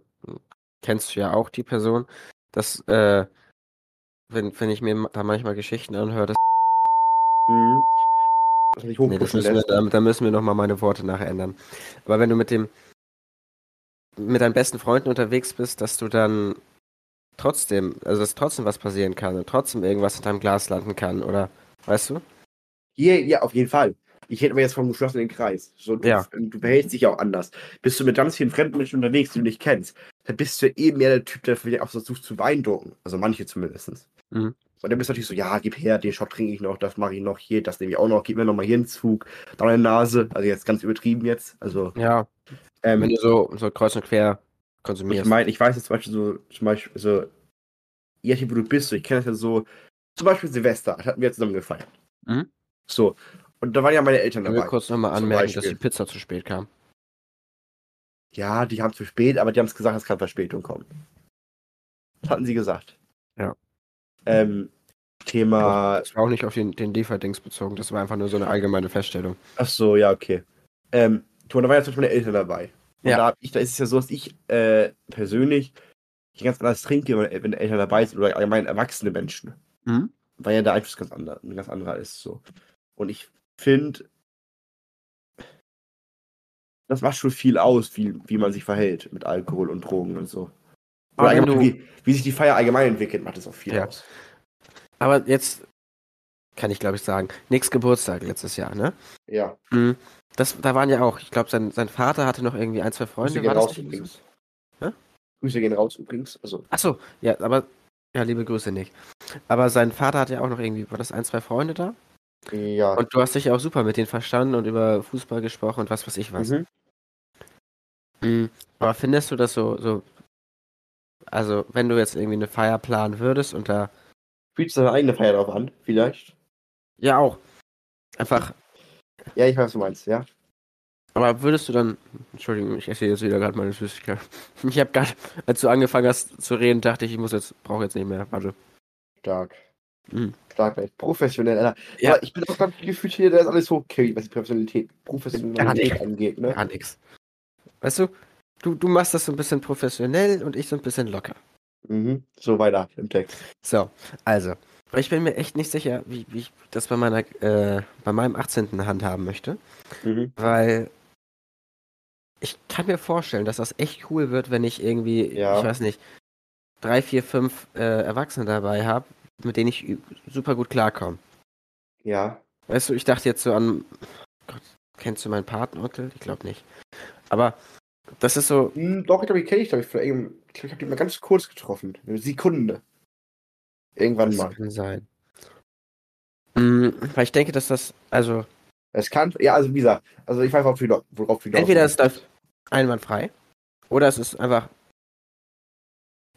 kennst du ja auch die Person, dass, äh, wenn, wenn ich mir da manchmal Geschichten anhöre, dass Mhm. Nee, das müssen wir, da müssen wir nochmal meine Worte nachher ändern. Aber wenn du mit dem, mit deinen besten Freunden unterwegs bist, dass du dann trotzdem, also dass trotzdem was passieren kann und trotzdem irgendwas in deinem Glas landen kann, oder, weißt du? Hier, ja, auf jeden Fall. Ich hätte aber jetzt vom geschlossenen Kreis. So, du, Ja. du behältst dich ja auch anders. Bist du mit ganz vielen fremden Menschen unterwegs, die du nicht kennst, dann bist du eh mehr der Typ, der vielleicht auch versucht zu beeindrucken. Also manche zumindest. Mhm. Und dann bist du natürlich so, ja, gib her, den Shot trinke ich noch, das mache ich noch, hier, das nehme ich auch noch, gib mir noch mal hier einen Zug, da eine Nase. Also jetzt ganz übertrieben jetzt. Also, Ja, ähm, wenn du so, so kreuz und quer ich konsumierst. meine, ich weiß jetzt zum Beispiel so, zum Beispiel so, je nachdem, wo du bist, so, ich kenne das ja so, zum Beispiel Silvester, das hatten wir zusammen gefeiert. Mhm. So. Und da waren ja meine Eltern Ich will dabei. kurz nochmal anmerken, dass die Pizza zu spät kam. Ja, die haben zu spät, aber die haben es gesagt, es kann Verspätung kommen. Das hatten sie gesagt. Ja. Ähm, Thema. Das war auch nicht auf den, den Lieferdings bezogen, das war einfach nur so eine allgemeine Feststellung. Ach so, ja, okay. Ähm, da waren ja zum Beispiel meine Eltern dabei. Und Ja. da, ich, da ist es ja so, dass ich äh, persönlich ganz anders trinke, wenn, wenn Eltern dabei sind oder allgemein erwachsene Menschen. Mhm. Weil ja der Einfluss ganz anderer, ein ganz anderer ist. So. Und ich finde, das macht schon viel aus, wie, wie man sich verhält mit Alkohol und Drogen und so. Aber Oder allgemein, wie, wie sich die Feier allgemein entwickelt, macht das auch viel Ja. aus. Aber jetzt kann ich glaube ich sagen, nix Geburtstag letztes Jahr, ne? Ja. Mhm. Das, da waren ja auch, ich glaube, sein, sein Vater hatte noch irgendwie ein, zwei Freunde. Grüße gehen raus übrigens. Hä? Grüße gehen raus übrigens. Also, Achso, ja, aber, ja, liebe Grüße nicht. Aber sein Vater hatte ja auch noch irgendwie, war das ein, zwei Freunde da? Ja. Und du hast dich auch super mit denen verstanden und über Fußball gesprochen und was weiß ich was. Mhm. Mhm. Aber findest du das so, so, also wenn du jetzt irgendwie eine Feier planen würdest und da, Spielst du deine eigene Feier drauf an, vielleicht? ja auch, einfach, Ja, ich weiß, was du meinst, ja. aber würdest du dann, Entschuldigung, ich esse jetzt wieder gerade meine Süßigkeit. Ich habe gerade, als du angefangen hast zu reden, dachte ich, ich muss jetzt, brauche jetzt nicht mehr, warte. Stark. Mhm. Stark, ey. professionell, Alter. Ja. Aber ich bin auch gerade gefühlt hier, da ist alles okay, was die Professionalität, Professionalität angeht, ne? Gar nix. Weißt du, du, du machst das so ein bisschen professionell und ich so ein bisschen locker. Mhm. So weiter im Text. So, also, ich bin mir echt nicht sicher, wie, wie ich das bei meiner, äh, bei meinem 18. handhaben möchte, Mhm. weil ich kann mir vorstellen, dass das echt cool wird, wenn ich irgendwie, Ja. ich weiß nicht, drei, vier, fünf äh, Erwachsene dabei habe, mit denen ich super gut klarkomme. Ja. Weißt du, ich dachte jetzt so an, Gott, kennst du meinen Patenonkel? Ich glaube nicht. Aber das ist so, Hm, doch, ich glaube, die kenne ich, glaube ich, von irgendeinem- ich glaube, ich habe die mal ganz kurz getroffen. Eine Sekunde. Irgendwann das mal. kann sein. Mm, weil ich denke, dass das, also, Es kann, ja, also wie gesagt, also ich weiß, worauf du hinaus- entweder willst. läuft einwandfrei Oder es ist einfach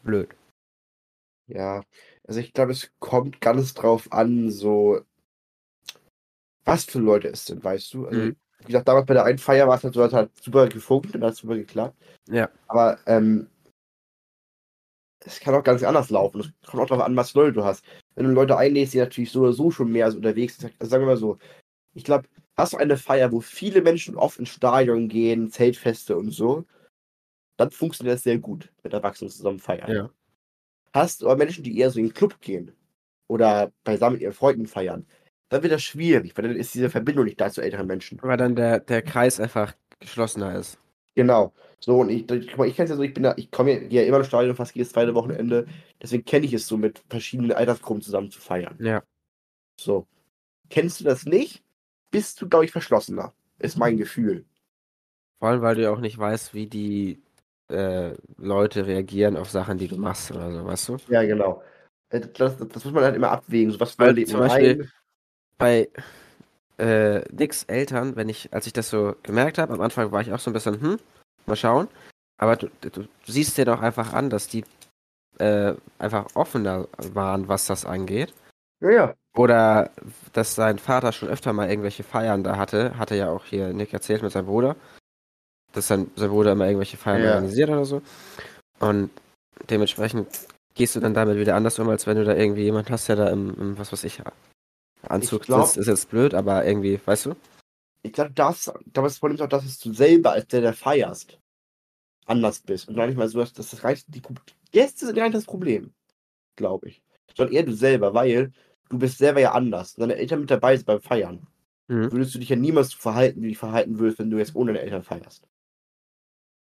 blöd. Ja, also ich glaube, es kommt ganz drauf an, so was für Leute es sind, weißt du? Also, Mhm. wie gesagt, damals bei der einen Feier war es halt so, hat halt super gefunkt und hat super geklappt. Ja. Aber ähm, es kann auch ganz anders laufen. Es kommt auch darauf an, was für Leute du hast. Wenn du Leute einlädst, die natürlich so oder so schon mehr so unterwegs sind, also sagen wir mal so, ich glaube, hast du eine Feier, wo viele Menschen oft ins Stadion gehen, Zeltfeste und so, dann funktioniert das sehr gut mit Erwachsenen zusammen feiern. Ja. Hast du aber Menschen, die eher so in den Club gehen oder beisammen mit ihren Freunden feiern, dann wird das schwierig, weil dann ist diese Verbindung nicht da zu älteren Menschen. Weil dann der, der Kreis einfach geschlossener ist. Genau. So, und ich, ich, ich kenne es ja so, ich bin da, ich komme ja, immer ins Stadion fast jedes zweite Wochenende, deswegen kenne ich es so, mit verschiedenen Altersgruppen zusammen zu feiern. Ja. So. Kennst du das nicht? Bist du, glaube ich, verschlossener. Ist mein Gefühl. Vor allem, weil du ja auch nicht weißt, wie die äh, Leute reagieren auf Sachen, die du machst oder so, weißt du? Ja, genau. Äh, Das, das, muss man halt immer abwägen. So, was Weil zum Beispiel- ein? Bei äh, Nicks Eltern, wenn ich, als ich das so gemerkt habe, am Anfang war ich auch so ein bisschen, hm, mal schauen. Aber du, du, du siehst dir doch einfach an, dass die äh, einfach offener waren, was das angeht. Ja, ja. Oder dass sein Vater schon öfter mal irgendwelche Feiern da hatte, hatte ja auch hier Nick erzählt mit seinem Bruder, dass sein, sein Bruder immer irgendwelche Feiern Ja. organisiert oder so. Und dementsprechend gehst du dann damit wieder anders um, als wenn du da irgendwie jemand hast, der da im, im was weiß ich, Anzug Ich glaub- sitzt. Ist jetzt blöd, aber irgendwie, weißt du? Ich glaube, das, aber das Problem ist auch, dass es du selber als der, der feierst, anders bist. Und gar nicht mal so, dass dass das reicht, die Gäste sind gar nicht das Problem. Glaube ich. Sondern eher du selber, weil du bist selber ja anders. Und deine Eltern mit dabei sind beim Feiern. Mhm. Würdest du dich ja niemals so verhalten, wie du dich verhalten würdest, wenn du jetzt ohne deine Eltern feierst.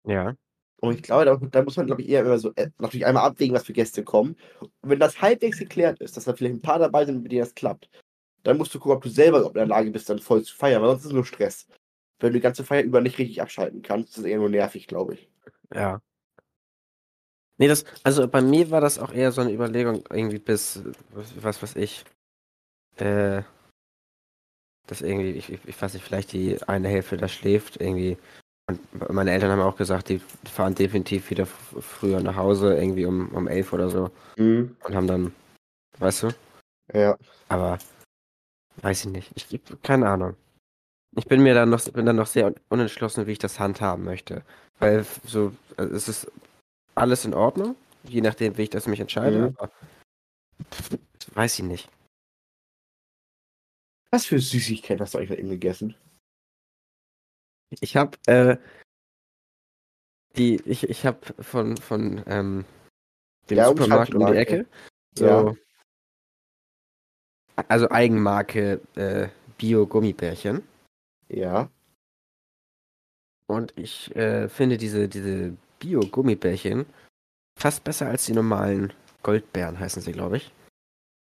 Ja. Und ich glaube, da, da muss man, glaube ich, eher immer so äh, natürlich einmal abwägen, was für Gäste kommen. Und wenn das halbwegs geklärt ist, dass da vielleicht ein paar dabei sind, mit denen das klappt, dann musst du gucken, ob du selber in der Lage bist, dann voll zu feiern, weil sonst ist es nur Stress. Wenn du die ganze Feier über nicht richtig abschalten kannst, ist es eher nur nervig, glaube ich. Ja. Nee, das, also bei mir war das auch eher so eine Überlegung, irgendwie bis, was, was weiß ich, äh, dass irgendwie, ich, ich, ich weiß nicht, vielleicht die eine Hälfte da schläft, irgendwie. Und meine Eltern haben auch gesagt, die fahren definitiv wieder früher nach Hause, irgendwie um, um elf oder so. Mhm. Und haben dann, weißt du, Ja. aber weiß ich nicht. Ich, keine Ahnung. Ich bin mir dann noch, bin dann noch sehr un- unentschlossen, wie ich das handhaben möchte. Weil so, also es ist alles in Ordnung, je nachdem, wie ich das mich entscheide, Mhm. aber weiß ich nicht. Was für Süßigkeit hast du eigentlich eben gegessen? Ich habe äh, die, ich, ich habe von, von ähm, dem Ja, Supermarkt um die. Ecke so, Ja. also Eigenmarke äh, Bio-Gummibärchen. Ja. Und ich äh, finde diese, diese Bio-Gummibärchen fast besser als die normalen Goldbeeren, heißen sie, glaube ich.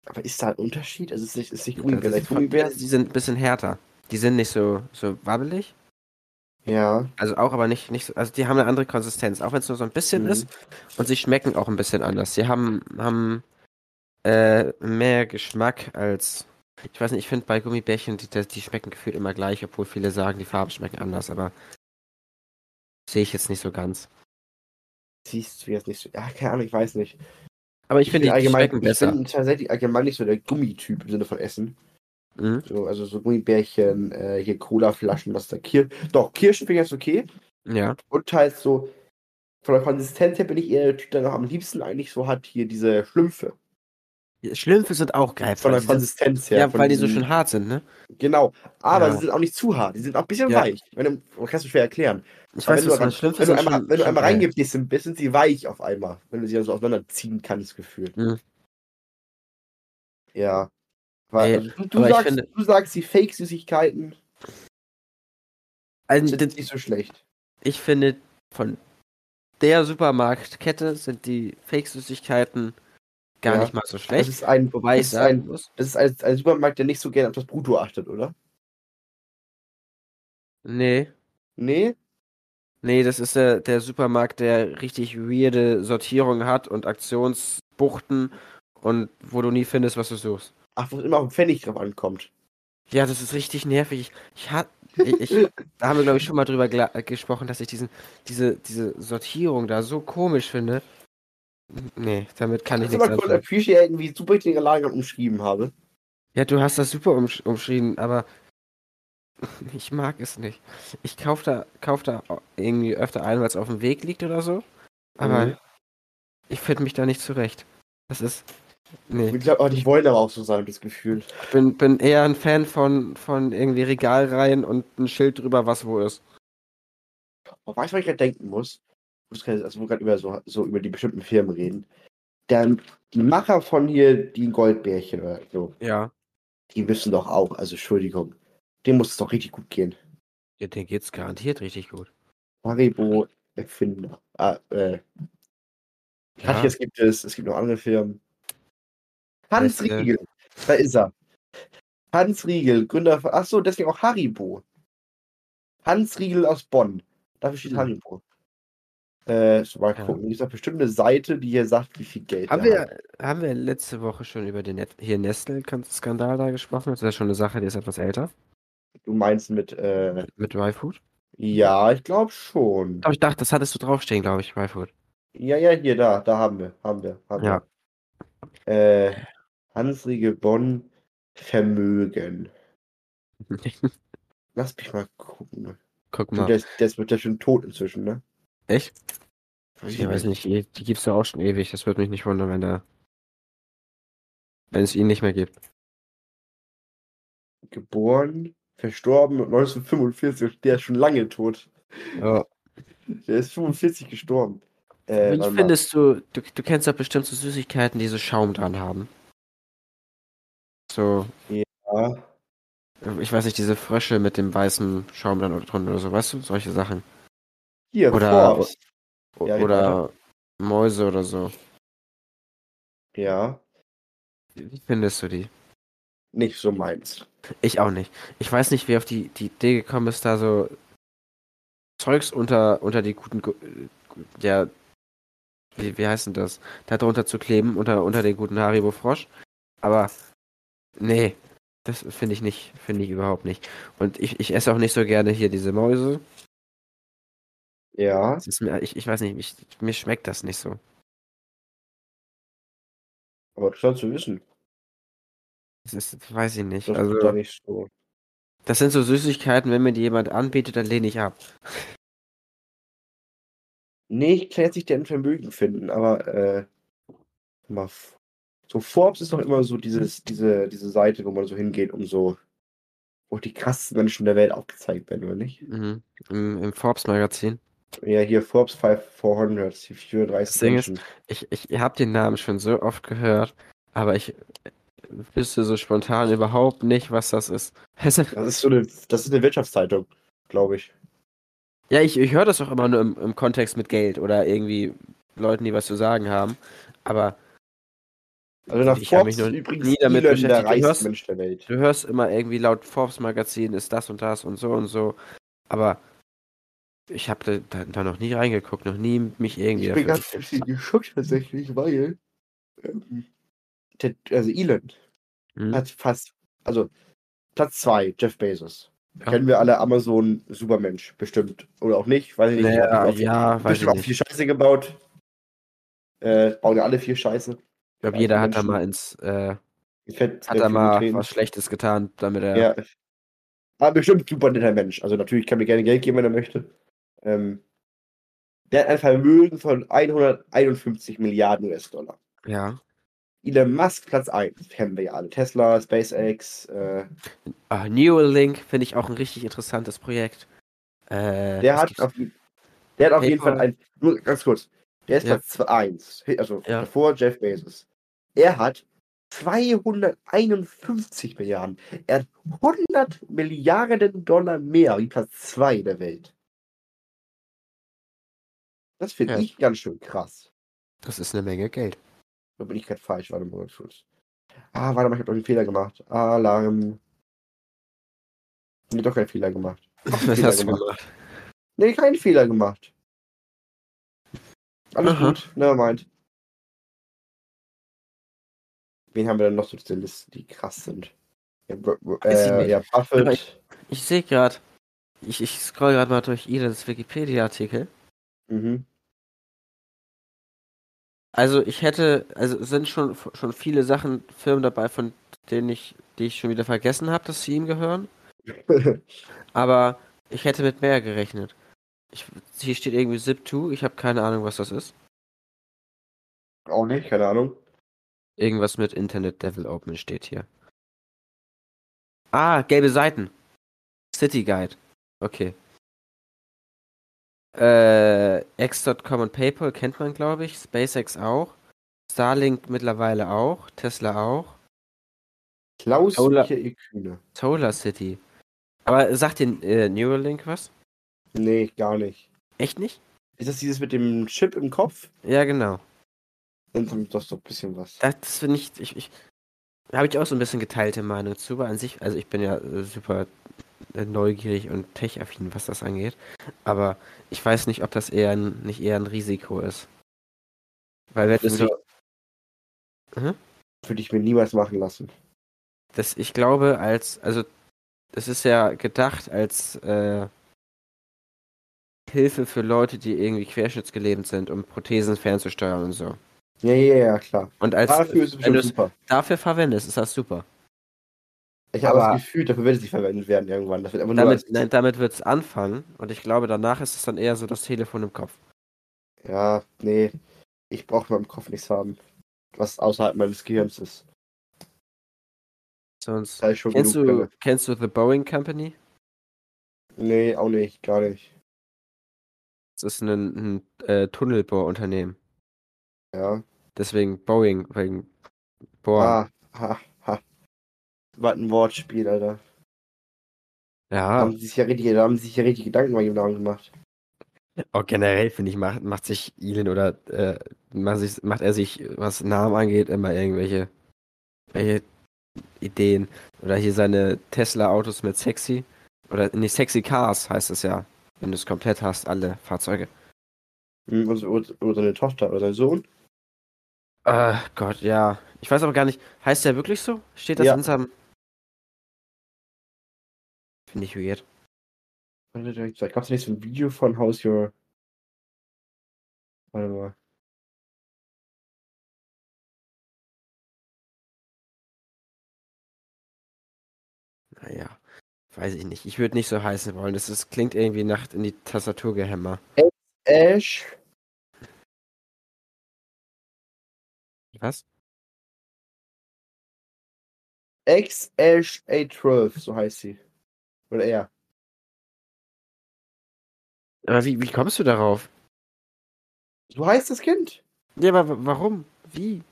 Aber ist da ein Unterschied? Also ist nicht, ist nicht Gummibär, ist Gummibär? Die sind ein bisschen härter. Die sind nicht so, so wabbelig. Ja. Also auch aber nicht, nicht so, also die haben eine andere Konsistenz, auch wenn es nur so ein bisschen Mhm. ist. Und sie schmecken auch ein bisschen anders. Sie haben, haben äh, mehr Geschmack als. Ich weiß nicht, ich finde bei Gummibärchen, die, die schmecken gefühlt immer gleich, obwohl viele sagen, die Farben schmecken anders, aber sehe ich jetzt nicht so ganz. Siehst du jetzt nicht so. Ja, keine Ahnung, ich weiß nicht. Aber ich finde, die, allgemein, schmecken ich besser. bin tatsächlich allgemein nicht so der Gummityp im Sinne von Essen. Mhm. So, also so Gummibärchen, äh, hier Colaflaschen, was da Kir Doch, Kirschen finde ich jetzt okay. Ja. Und halt so, von der Konsistenz her bin ich eher der Typ, der noch am liebsten eigentlich so hat, hier diese Schlümpfe. Schlümpfe sind auch geil. Von der sind- Konsistenz her. ja, weil die so schön hart sind, ne? Genau. Aber Ja. sie sind auch nicht zu hart. Die sind auch ein bisschen Ja. weich. Wenn du, das kannst du schwer erklären. Ich Aber weiß, wenn was du, ran- Schlümpfe wenn du sind einmal, schon, wenn du einmal reingebissen bist, sind sie weich auf einmal. Wenn du sie dann so auseinanderziehen kannst, gefühlt. Mhm. Ja. Weil, also, du, du, ich sagst, finde- du sagst, die Fake-Süßigkeiten Also, sind das- nicht so schlecht. ich finde, von der Supermarktkette sind die Fake-Süßigkeiten gar Ja. nicht mal so Das schlecht. ist ein, Wobei ich das ist sagen ein, muss, das ist ein, ein Supermarkt, der nicht so gerne auf das Brutto achtet, oder? nee, Nee? nee, das ist der, der Supermarkt, der richtig weirde Sortierung hat und Aktionsbuchten und wo du nie findest, was du suchst. Ach, wo es immer auf den Pfennig drauf ankommt. Ja, das ist richtig nervig. Ich, ich, ha- Ich, ich, da haben wir, glaube ich, schon mal drüber äh, gesprochen, dass ich diesen, diese, diese Sortierung da so komisch finde. Nee, damit kann ich Kannst du nichts mal kurz anfangen. appreciaten, wie super ich den Lager umschrieben habe? Ja, du hast das super umsch umschrieben, aber ich mag es nicht. Ich kaufe da, kauf da irgendwie öfter ein, weil es auf dem Weg liegt oder so. Aber Mhm. ich finde mich da nicht zurecht. Das ist. Nee. Ich glaube, die wollen aber auch so sein, das Gefühl. Ich bin, bin eher ein Fan von, von irgendwie Regalreihen und ein Schild drüber, was wo ist. Aber weißt du, was ich gerade denken muss? Ich muss also wir gerade über so, so über die bestimmten Firmen reden. Der, die Macher von hier, die Goldbärchen oder so, Ja. die wissen doch auch, also Entschuldigung, dem muss es doch richtig gut gehen. Ja, den geht's garantiert richtig gut. Haribo Erfinder. Ah, äh, Ja. Katjes gibt es, es gibt noch andere Firmen. Hans du- Riegel, da ist er. Hans Riegel, Gründer von, ach so, deswegen auch Haribo. Hans Riegel aus Bonn. Dafür steht Hm. Haribo. Äh, so mal gucken. Gibt es bestimmt eine Seite, die hier sagt, wie viel Geld Haben er hat. wir, haben wir letzte Woche schon über den Net hier Nestle-Skandal da gesprochen? Das ist ja schon eine Sache, die ist etwas älter. Du meinst mit, äh, Mit YFood? ja, ich glaube schon. Aber ich dachte, das hattest du draufstehen, glaube ich, YFood. Ja, ja, hier, da, da haben wir, haben wir, haben Ja. wir. Äh, Hans Riegel Bonn, Vermögen. Lass mich mal gucken. Guck Der, mal. ist, der ist, der ist schon tot inzwischen, ne? Echt? Ich weiß nicht, die die gibt's ja auch schon ewig. Das würde mich nicht wundern, wenn da. Wenn es ihn nicht mehr gibt. Geboren, verstorben 1945, der ist schon lange tot. Ja. Der ist 45 gestorben. Äh, Wie mal. findest du, du, du kennst ja bestimmt so Süßigkeiten, die so Schaum dran haben. So, Ja, ich weiß nicht, diese Frösche mit dem weißen Schaum dann drunter oder so, weißt du? Solche Sachen. hier, Oder- Forbes. Ja, oder Mäuse oder so. Ja, Wie findest du die? nicht so meins. Ich auch nicht. Ich weiß nicht, wer auf die, die Idee gekommen ist, da so Zeugs unter, unter die guten, Gu- äh, ja, wie, wie heißt denn das? Da drunter zu kleben, unter, unter den guten Haribo Frosch. Aber, nee, das finde ich nicht, finde ich überhaupt nicht. Und ich, ich esse auch nicht so gerne hier diese Mäuse. Ja, Das mir, ich, ich weiß nicht, mich, mir schmeckt das nicht so. aber das sollst du wissen. Das ist, weiß ich nicht. Das Also, da nicht so. das sind so Süßigkeiten, wenn mir die jemand anbietet, dann lehne ich ab. Nee, ich kann jetzt nicht deren Vermögen finden, aber äh, mal, so Forbes ist doch immer so dieses, diese, diese Seite, wo man so hingeht, um so, wo die krassesten Menschen der Welt aufgezeigt werden, oder nicht? Mhm. Im, im Forbes-Magazin. Ja, hier Forbes 5400, die 34 Das Ding ist- Menschen. Ich, ich habe den Namen schon so oft gehört, aber ich wüsste so spontan überhaupt nicht, was das ist. Das ist so eine, das ist eine Wirtschaftszeitung, glaube ich. ja, ich, ich höre das auch immer nur im, im Kontext mit Geld oder irgendwie Leuten, die was zu sagen haben, aber Also nach Ich mich Forbes noch ist übrigens nie damit der. Du reichste hörst- Mensch der Welt. du hörst immer irgendwie laut Forbes-Magazin ist das und das und so und so, aber ich habe da, da, noch nie reingeguckt, noch nie mich irgendwie Ich bin ganz geschockt tatsächlich, weil ähm, also Elon Hm? hat fast, also Platz 2, Jeff Bezos. Ja. Kennen wir alle Amazon Supermensch, bestimmt. Oder auch nicht, weiß ich nicht. Naja, Hat auch- ja, weiß auch viel Scheiße gebaut. Äh, bauen ja alle viel Scheiße. Ich glaube, jeder hat da mal ins, äh, Fett, hat da mal getreten. was Schlechtes getan, damit er. Ja. Aber bestimmt super netter Mensch. Also natürlich kann mir gerne Geld geben, wenn er möchte. Ähm, der hat ein Vermögen von 151 Milliarden US-Dollar. ja. Elon Musk Platz 1, kennen wir ja alle. Tesla, SpaceX, äh, Ah, Neuralink finde ich auch ein richtig interessantes Projekt. Äh, der, hat auf, der hat auf jeden PayPal. Fall ein, nur ganz kurz, der ist Ja. Platz 1, also Ja. davor Jeff Bezos. Er hat 251 Milliarden. Er hat 100 Milliarden Dollar mehr wie Platz 2 der Welt. Das finde Ja. ich ganz schön krass. das ist eine Menge Geld. Da bin ich gerade falsch, warte mal kurz. Ah, warte mal, ich habe doch einen Fehler gemacht. Alarm. Nee, doch keinen Fehler gemacht. Was Fehler hast du gemacht? Nee, keinen Fehler gemacht. Alles Aha. gut, nevermind. Wen haben wir denn noch so auf dieser Liste, die krass sind? Ja, äh, ja Aber Buffett. ich- Ich sehe gerade, ich, ich scroll gerade mal durch Edens Wikipedia-Artikel. Mhm. Also ich hätte, also es sind schon, schon viele Sachen, Firmen dabei, von denen ich, die ich schon wieder vergessen habe, dass sie ihm gehören. Aber ich hätte mit mehr gerechnet. Ich, hier steht irgendwie Zip2, ich habe keine Ahnung, was das ist. Auch nicht, keine Ahnung. Irgendwas mit Internet Development steht hier. Ah, gelbe Seiten. City Guide. Okay. Äh, X.com und PayPal kennt man, glaube ich. SpaceX auch. Starlink mittlerweile auch. Tesla auch. Klaus Solar- Michael Kühne. Solar City. Aber sagt dir äh, Neuralink was? Nee, gar nicht. Echt nicht? Ist das dieses mit dem Chip im Kopf? Ja, genau. Kommt das doch ein bisschen was. Das, das finde ich, ich, ich da habe ich auch so ein bisschen geteilte Meinung zu, weil an sich, also ich bin ja äh, super äh, neugierig und tech-affin, was das angeht. Aber ich weiß nicht, ob das eher ein, nicht eher ein Risiko ist. Weil wenn es so, Würde würde ich mir niemals machen lassen. das, ich glaube, als, also das ist ja gedacht als äh, Hilfe für Leute, die irgendwie querschnittsgelähmt sind, um Prothesen fernzusteuern und so. Ja, ja, ja, klar. Und als Dafür ist es bestimmt super. dafür verwendest, ist das super. Ich habe aber- das Gefühl, dafür wird es nicht verwendet werden irgendwann. Das wird nur Damit, nein, damit wird es anfangen und ich glaube, danach ist es dann eher so das Telefon im Kopf. Ja, nee. Ich brauche in meinem Kopf nichts haben. Was außerhalb meines Gehirns ist. Sonst. Kennst du, kennst du The Boeing Company? Nee, auch nicht, gar nicht. Das ist ein, ein äh, Tunnelbohrunternehmen. Ja. Deswegen Boeing, wegen Bohren. Ah, ha, ha. Was ein Wortspiel, Alter. Da Ja, haben sie sich ja richtig, da haben sie sich ja richtig Gedanken bei ihm daran gemacht. auch generell finde ich, macht, macht sich Elon oder äh, macht, sich, macht er sich, was Namen angeht, immer irgendwelche, welche Ideen. Oder hier seine Tesla-Autos mit sexy. Oder nicht sexy Cars heißt es ja. Wenn du es komplett hast, alle Fahrzeuge. Hm, Oder, oder, oder seine Tochter oder sein Sohn. Äh, Gott, ja. Ich weiß aber gar nicht, heißt der wirklich so? Steht das Ja. in seinem. Finde ich weird. Vielleicht gab es nicht so ein Video von How's Your. Warte mal. Naja, weiß ich nicht. Ich würde nicht so heißen wollen. Das ist, klingt irgendwie nach in die Tastatur gehämmer. Ash. Was? X Ash A12, so heißt sie. Oder er. Aber wie, wie kommst du darauf? So heißt das Kind? Ja, aber wa- warum? Wie?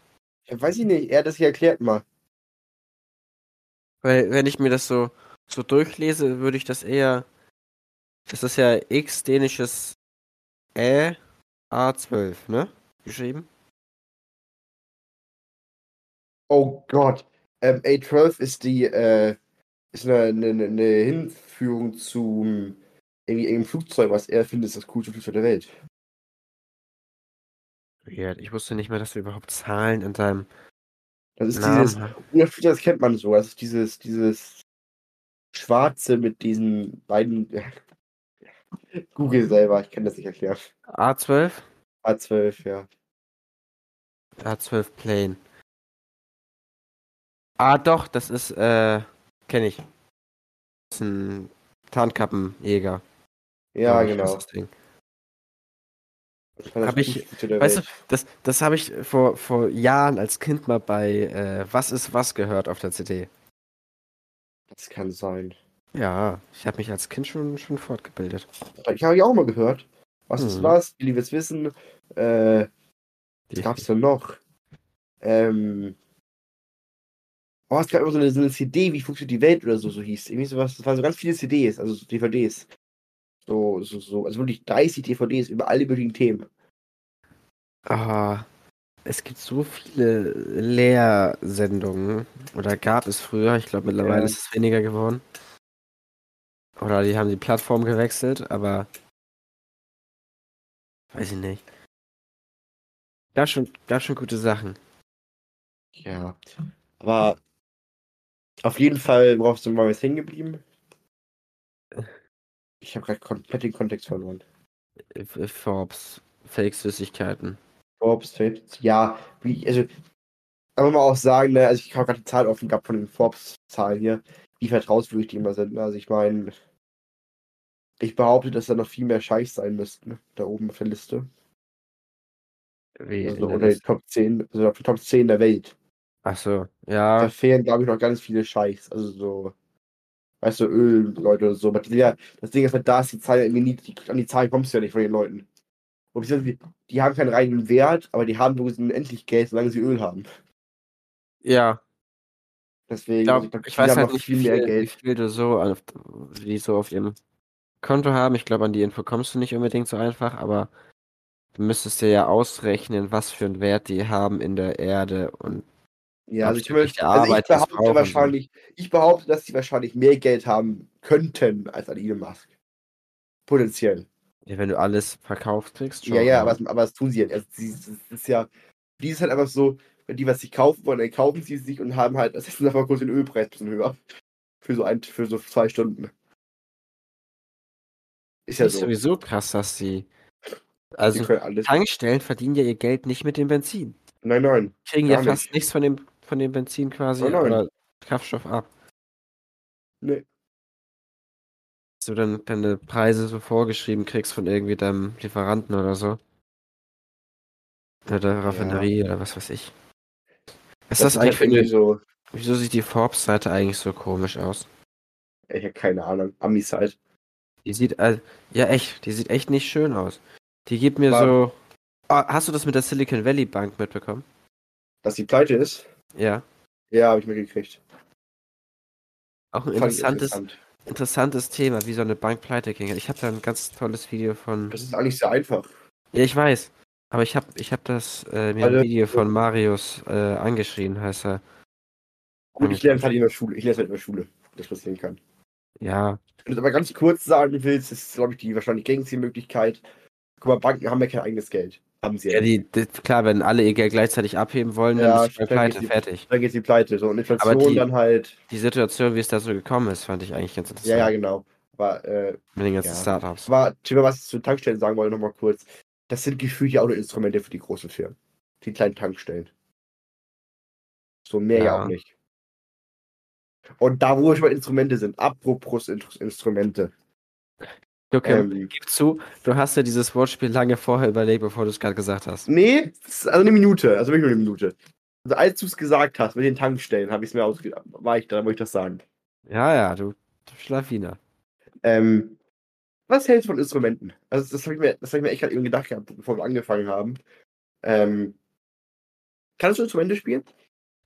Ja, weiß ich nicht. Er hat das hier erklärt mal. Weil, wenn ich mir das so, so durchlese, würde ich das eher. Das ist ja X dänisches Ä A12, ne? Geschrieben? Oh Gott. Ähm, A12 ist die, äh, ist eine, eine, eine Hinführung zum irgendwie irgendeinem Flugzeug, was er findet, ist das coolste Flugzeug der Welt. Weird. Ich wusste nicht mehr, dass du überhaupt Zahlen in deinem Das ist Namen dieses, ja, das kennt man so, das ist dieses, dieses Schwarze mit diesen beiden, ja. Google selber, ich kann das nicht erklären. A12? A12, ja. A12 Plane. Ah, doch, das ist, äh, kenne ich. Das ist ein Tarnkappenjäger. Ja, ich, genau. Das Ding. Das war das Hab ich- Weißt du, das, das habe ich vor, vor Jahren als Kind mal bei äh, Was ist was gehört auf der CD. Das kann sein. Ja, ich habe mich als Kind schon, schon fortgebildet. Ich habe ja auch mal gehört. Was ist Mhm. was? Jetzt wissen? Äh, was gab's denn noch? Ähm. Oh, es gab immer so eine, so eine CD, wie funktioniert die Welt oder so, so hieß. Irgendwie sowas. Das waren so ganz viele CDs, also so DVDs. So, so, so, also wirklich 30 DVDs über alle möglichen Themen. Ah, es gibt so viele Lehrsendungen. Oder gab es früher. Ich glaube, mittlerweile Ja. ist es weniger geworden. Oder die haben die Plattform gewechselt, aber. Weiß ich nicht. Gab schon, gab schon gute Sachen. Ja. Aber auf jeden Fall, worauf sind wir jetzt hängen geblieben? Ich habe gerade komplett den Kontext verloren. F- Forbes, Fake-Süßigkeiten. Forbes, Forbes, ja, wie, also, aber mal auch sagen, ne, also ich habe gerade die Zahl offen gehabt von den Forbes-Zahlen hier, wie vertrauenswürdig die immer sind. ne? Also ich meine, ich behaupte, dass da noch viel mehr Scheiß sein müssten, da oben auf der Liste. Wie Also unter den. Top 10, also auf den Top 10 der Welt. Ach so, Da ja. fehlen, glaube ich, noch ganz viele Scheiß. Also so, weißt du, Ölleute oder so. Aber das Ding ist halt, da ist die Zahl ja irgendwie nie, die, an die Zahlen kommst du ja nicht von den Leuten. Und die, die haben keinen reinen Wert, aber die haben bloß unendlich Geld, solange sie Öl haben. Ja, Deswegen, ich, glaub, also glaub, ich weiß halt nicht, viel wie mehr viel, wie Geld. viel du so, auf, die so auf ihrem Konto haben. Ich glaube, an die Info kommst du nicht unbedingt so einfach, aber du müsstest dir ja ausrechnen, was für einen Wert die haben in der Erde und Ja, also ich, der also ich behaupte wahrscheinlich, ich behaupte, dass sie wahrscheinlich mehr Geld haben könnten als an Elon Musk. Potenziell. ja, wenn du alles verkauft kriegst, schon. Ja, ja, aber, das- aber das tun sie ja. Also, sie, das ist ja, die ist halt einfach so, wenn die was sich kaufen wollen, dann kaufen sie sich und haben halt, das ist einfach kurz den Ölpreis ein bisschen höher. Für so ein, für so zwei Stunden. Ist ja ist so. sowieso krass, dass sie. Sie Also. Tankstellen verdienen ja ihr Geld nicht mit dem Benzin. Nein, nein. Kriegen ja fast nicht. nichts von dem, von dem Benzin quasi nein. oder Kraftstoff ab. Nee. Dass du dann deine Preise so vorgeschrieben kriegst von irgendwie deinem Lieferanten oder so. Oder der Raffinerie oder was weiß ich. Ist das, ist eigentlich halt irgendwie so, Wieso sieht die Forbes-Seite eigentlich so komisch aus? ich habe keine Ahnung. Amis halt. Die sieht, äh, ja echt, die sieht echt nicht schön aus. Die gibt mir War- so. Ah, hast du das mit der Silicon Valley Bank mitbekommen? Dass die pleite ist? Ja. Ja, habe ich mitgekriegt. Auch ein interessantes, interessant. interessantes Thema, wie so eine Bank pleite ging. Ich habe da ein ganz tolles Video von. Das ist eigentlich sehr einfach. Ja, ich weiß. Aber ich habe ich hab das äh, mir Also- ein Video von Marius äh, angeschrien, heißt er. Gut, ich lerne es halt in der Schule. Ich lerne es halt in der Schule, das passieren kann. Ja, Wenn du es aber ganz kurz sagen willst, ist, glaube ich, die wahrscheinlich gängigste Möglichkeit. Guck mal, Banken haben ja kein eigenes Geld. Haben sie ja die, die, klar, wenn alle ihr Geld gleichzeitig abheben wollen, Ja, dann ist die pleite, die- fertig. Dann geht die pleite. So, und Inflation Aber die- dann halt. Die Situation, wie es da so gekommen ist, fand ich eigentlich ganz interessant. Ja, ja, genau. Aber, äh, Mit den ganzen Ja. Startups. Thema, was ich zu Tankstellen sagen wollte, nochmal kurz. Das sind gefühlt ja auch nur Instrumente für die großen Firmen. Die kleinen Tankstellen. So mehr ja, Ja. auch nicht. Und da, wo schon bei Instrumente sind, apropos In Instrumente. Okay, Ähm, gib zu, du hast ja dieses Wortspiel lange vorher überlegt, bevor du es gerade gesagt hast. Nee, also eine Minute, also wirklich nur eine Minute. Also als du es gesagt hast mit den Tankstellen, habe ich es mir ausgedacht. War ich da, wollte ich das sagen. Ja, ja, du, du Schlawiner. Ähm, was hältst du von Instrumenten? Also das habe ich mir, das habe ich mir echt gerade eben gedacht gehabt, bevor wir angefangen haben. Ähm, kannst du Instrumente spielen?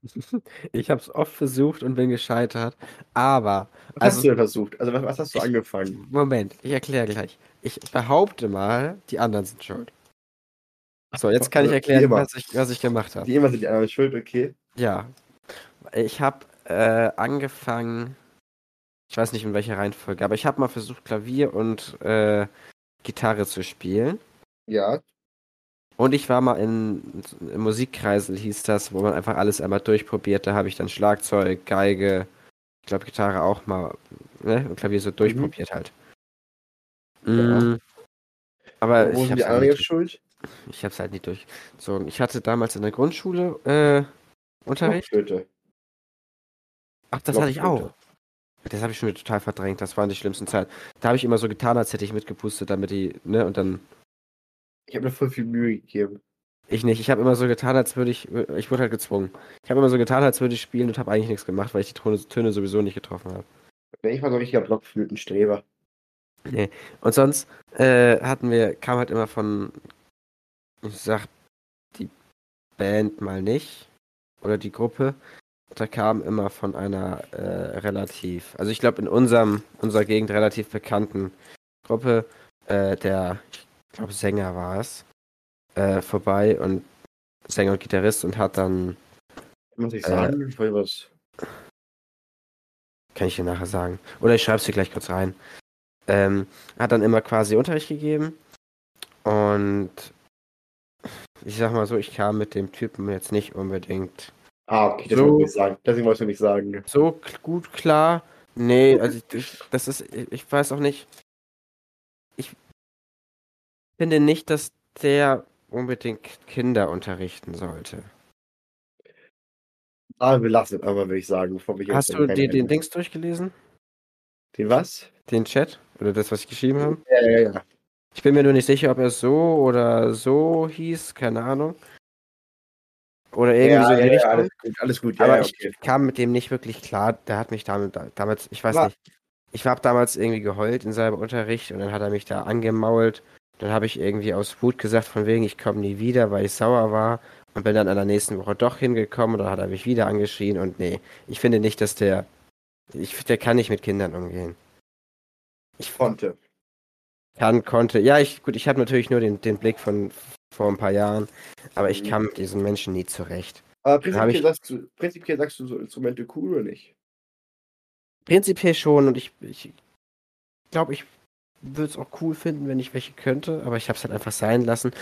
Ich habe es oft versucht und bin gescheitert, aber Was Also- hast du denn versucht? Also was, was hast du Ich- angefangen? Moment, ich erkläre gleich. Ich behaupte mal, die anderen sind schuld. So, jetzt kann ich erklären, was ich, was ich gemacht habe. Wie immer sind die anderen schuld, okay. Ja, ich habe äh, angefangen, ich weiß nicht in welcher Reihenfolge, aber ich habe mal versucht, Klavier und äh, Gitarre zu spielen. Ja. Und ich war mal in, im Musikkreisel, hieß das, wo man einfach alles einmal durchprobiert. Da habe ich dann Schlagzeug, Geige, ich glaube Gitarre auch mal, ne? Und Klavier so durchprobiert halt. Ja. Mm, aber Wo ich habe halt, nicht- schuld? ich hab's halt nicht durchgezogen. Ich hatte damals in der Grundschule äh, Unterricht. Blockflöte. Ach, das hatte ich auch. Das habe ich schon wieder total verdrängt. Das waren die schlimmsten Zeiten. Da habe ich immer so getan, als hätte ich mitgepustet, damit die, ne, und dann Ich habe mir voll viel Mühe gegeben. Ich nicht. Ich habe immer so getan, als würde ich. Ich wurde halt gezwungen. Ich habe immer so getan, als würde ich spielen und habe eigentlich nichts gemacht, weil ich die Töne, Töne sowieso nicht getroffen habe. Nee, Ich war so ein richtiger Blockflötenstreber. Und sonst äh, hatten wir, kam halt immer von, ich sag die Band mal nicht oder die Gruppe. Da kam immer von einer äh, relativ, also ich glaube in unserem, unserer Gegend relativ bekannten Gruppe, äh, der, ich glaube Sänger war es, äh, vorbei und Sänger und Gitarrist und hat dann Muss ich Äh. sagen, ich weiß was. Kann ich dir nachher sagen. Oder ich schreibe es dir gleich kurz rein. Ähm, hat dann immer quasi Unterricht gegeben. Und ich sag mal so, ich kam mit dem Typen jetzt nicht unbedingt Ah, okay, das So. wollte ich nicht sagen. Deswegen wollte ich nicht sagen. so gut klar. Nee, also ich, das ist, ich weiß auch nicht. Finde nicht, dass der unbedingt Kinder unterrichten sollte. Ah, wir lassen es aber, würde ich sagen, bevor wir Hast du keine- den Dings durchgelesen? Den was? Den Chat? Oder das, was ich geschrieben habe? Ja, ja, ja. Ich bin mir nur nicht sicher, ob er so oder so hieß, keine Ahnung. Oder irgendwie ja, so in die ja, Richtung. alles gut, alles gut. Ja, Aber ich okay. kam mit dem nicht wirklich klar. Der hat mich damit, damals, ich weiß Aber- nicht, ich habe damals irgendwie geheult in seinem Unterricht und dann hat er mich da angemault. Dann habe ich irgendwie aus Wut gesagt, von wegen, ich komme nie wieder, weil ich sauer war. Und bin dann an der nächsten Woche doch hingekommen und dann hat er mich wieder angeschrien. Und nee, ich finde nicht, dass der, ich, der kann nicht mit Kindern umgehen. Ich Konnte. kann, konnte, ja, ich, gut, ich habe natürlich nur den, den Blick von vor ein paar Jahren, aber ich Mhm. kam mit diesen Menschen nie zurecht. Aber prinzipiell, ich- sagst du, prinzipiell sagst du so Instrumente cool oder nicht? Prinzipiell schon und ich, ich glaube, ich würde es auch cool finden, wenn ich welche könnte, aber ich habe es halt einfach sein lassen.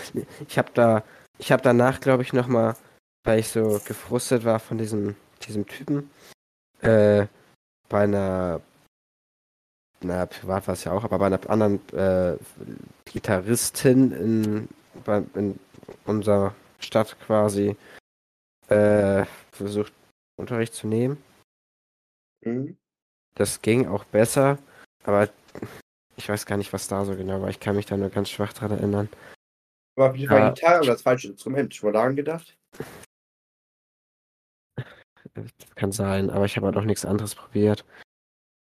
Ich habe da, ich habe danach, glaube ich, nochmal, weil ich so gefrustet war von diesem, diesem Typen, äh, bei einer, na, privat war es ja auch, aber bei einer anderen äh, Gitarristin in, bei, in unserer Stadt quasi, äh, versucht, Unterricht zu nehmen. Mhm. Das ging auch besser, aber ich weiß gar nicht, was da so genau war. Ich kann mich da nur ganz schwach dran erinnern. Aber auf jeden Fall Ja. Gitarre oder das falsche Instrument. Schon mal daran gedacht? Kann sein, aber ich habe halt auch nichts anderes probiert.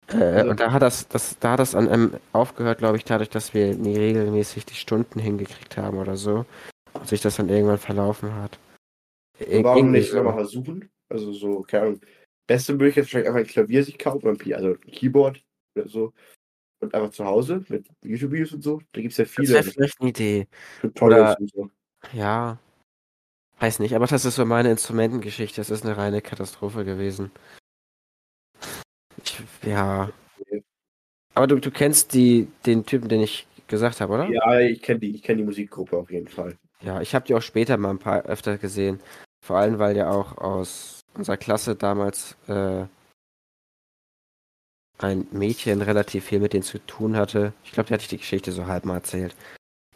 Äh, Also- und da hat das, das, da hat das an einem aufgehört, glaube ich, dadurch, dass wir nie regelmäßig die Stunden hingekriegt haben oder so. Und sich das dann irgendwann verlaufen hat. Ir Warum irgendwie nicht so. nochmal versuchen? Also so, keine Ahnung. Beste Möglichkeit ist wahrscheinlich einfach ein Klavier sich kaufen, also ein Keyboard oder so. Und einfach zu Hause mit YouTube-Videos und so. Da gibt es ja Das viele wäre vielleicht eine Idee. Tutorials und so. Ja. Weiß nicht, aber das ist so meine Instrumentengeschichte. Das ist eine reine Katastrophe gewesen. Ich, ja. Aber du, du kennst die, den Typen, den ich gesagt habe, oder? Ja, ich kenne die, ich kenn die Musikgruppe auf jeden Fall. Ja, ich habe die auch später mal ein paar öfter gesehen. Vor allem, weil ja auch aus unserer Klasse damals äh, ein Mädchen relativ viel mit denen zu tun hatte. Ich glaube, die hatte ich die Geschichte so halb mal erzählt.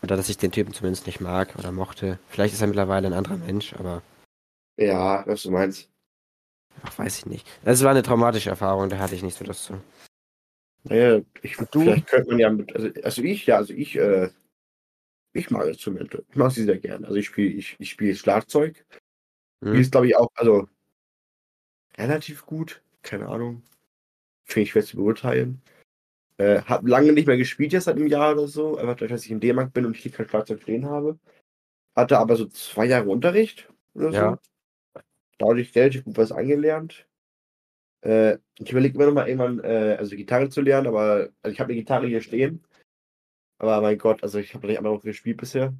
Oder dass ich den Typen zumindest nicht mag oder mochte. Vielleicht ist er mittlerweile ein anderer Mensch, aber Ja, was du meinst. ach, weiß ich nicht. Es war eine traumatische Erfahrung, da hatte ich nicht so Lust zu. Naja, ich, du? vielleicht könnte man ja mit, also, also ich, ja, also ich, äh, ich mag Instrumente. Ich mag sie sehr gern. Also ich spiele, ich, ich spiele Schlagzeug. Hm? ist, glaube ich, auch, also relativ gut. Keine Ahnung. Finde ich schwer zu beurteilen. Äh, hab lange nicht mehr gespielt jetzt seit einem Jahr oder so. Einfach dadurch, dass ich in D-Mark bin und ich hier kein Schlagzeug stehen habe. Hatte aber so zwei Jahre Unterricht oder so. Ja. Dadurch relativ gut was angelernt. Äh, ich überlege immer noch mal irgendwann, äh, also Gitarre zu lernen, aber also ich habe eine Gitarre hier stehen. Aber mein Gott, also ich habe nicht einmal noch gespielt bisher.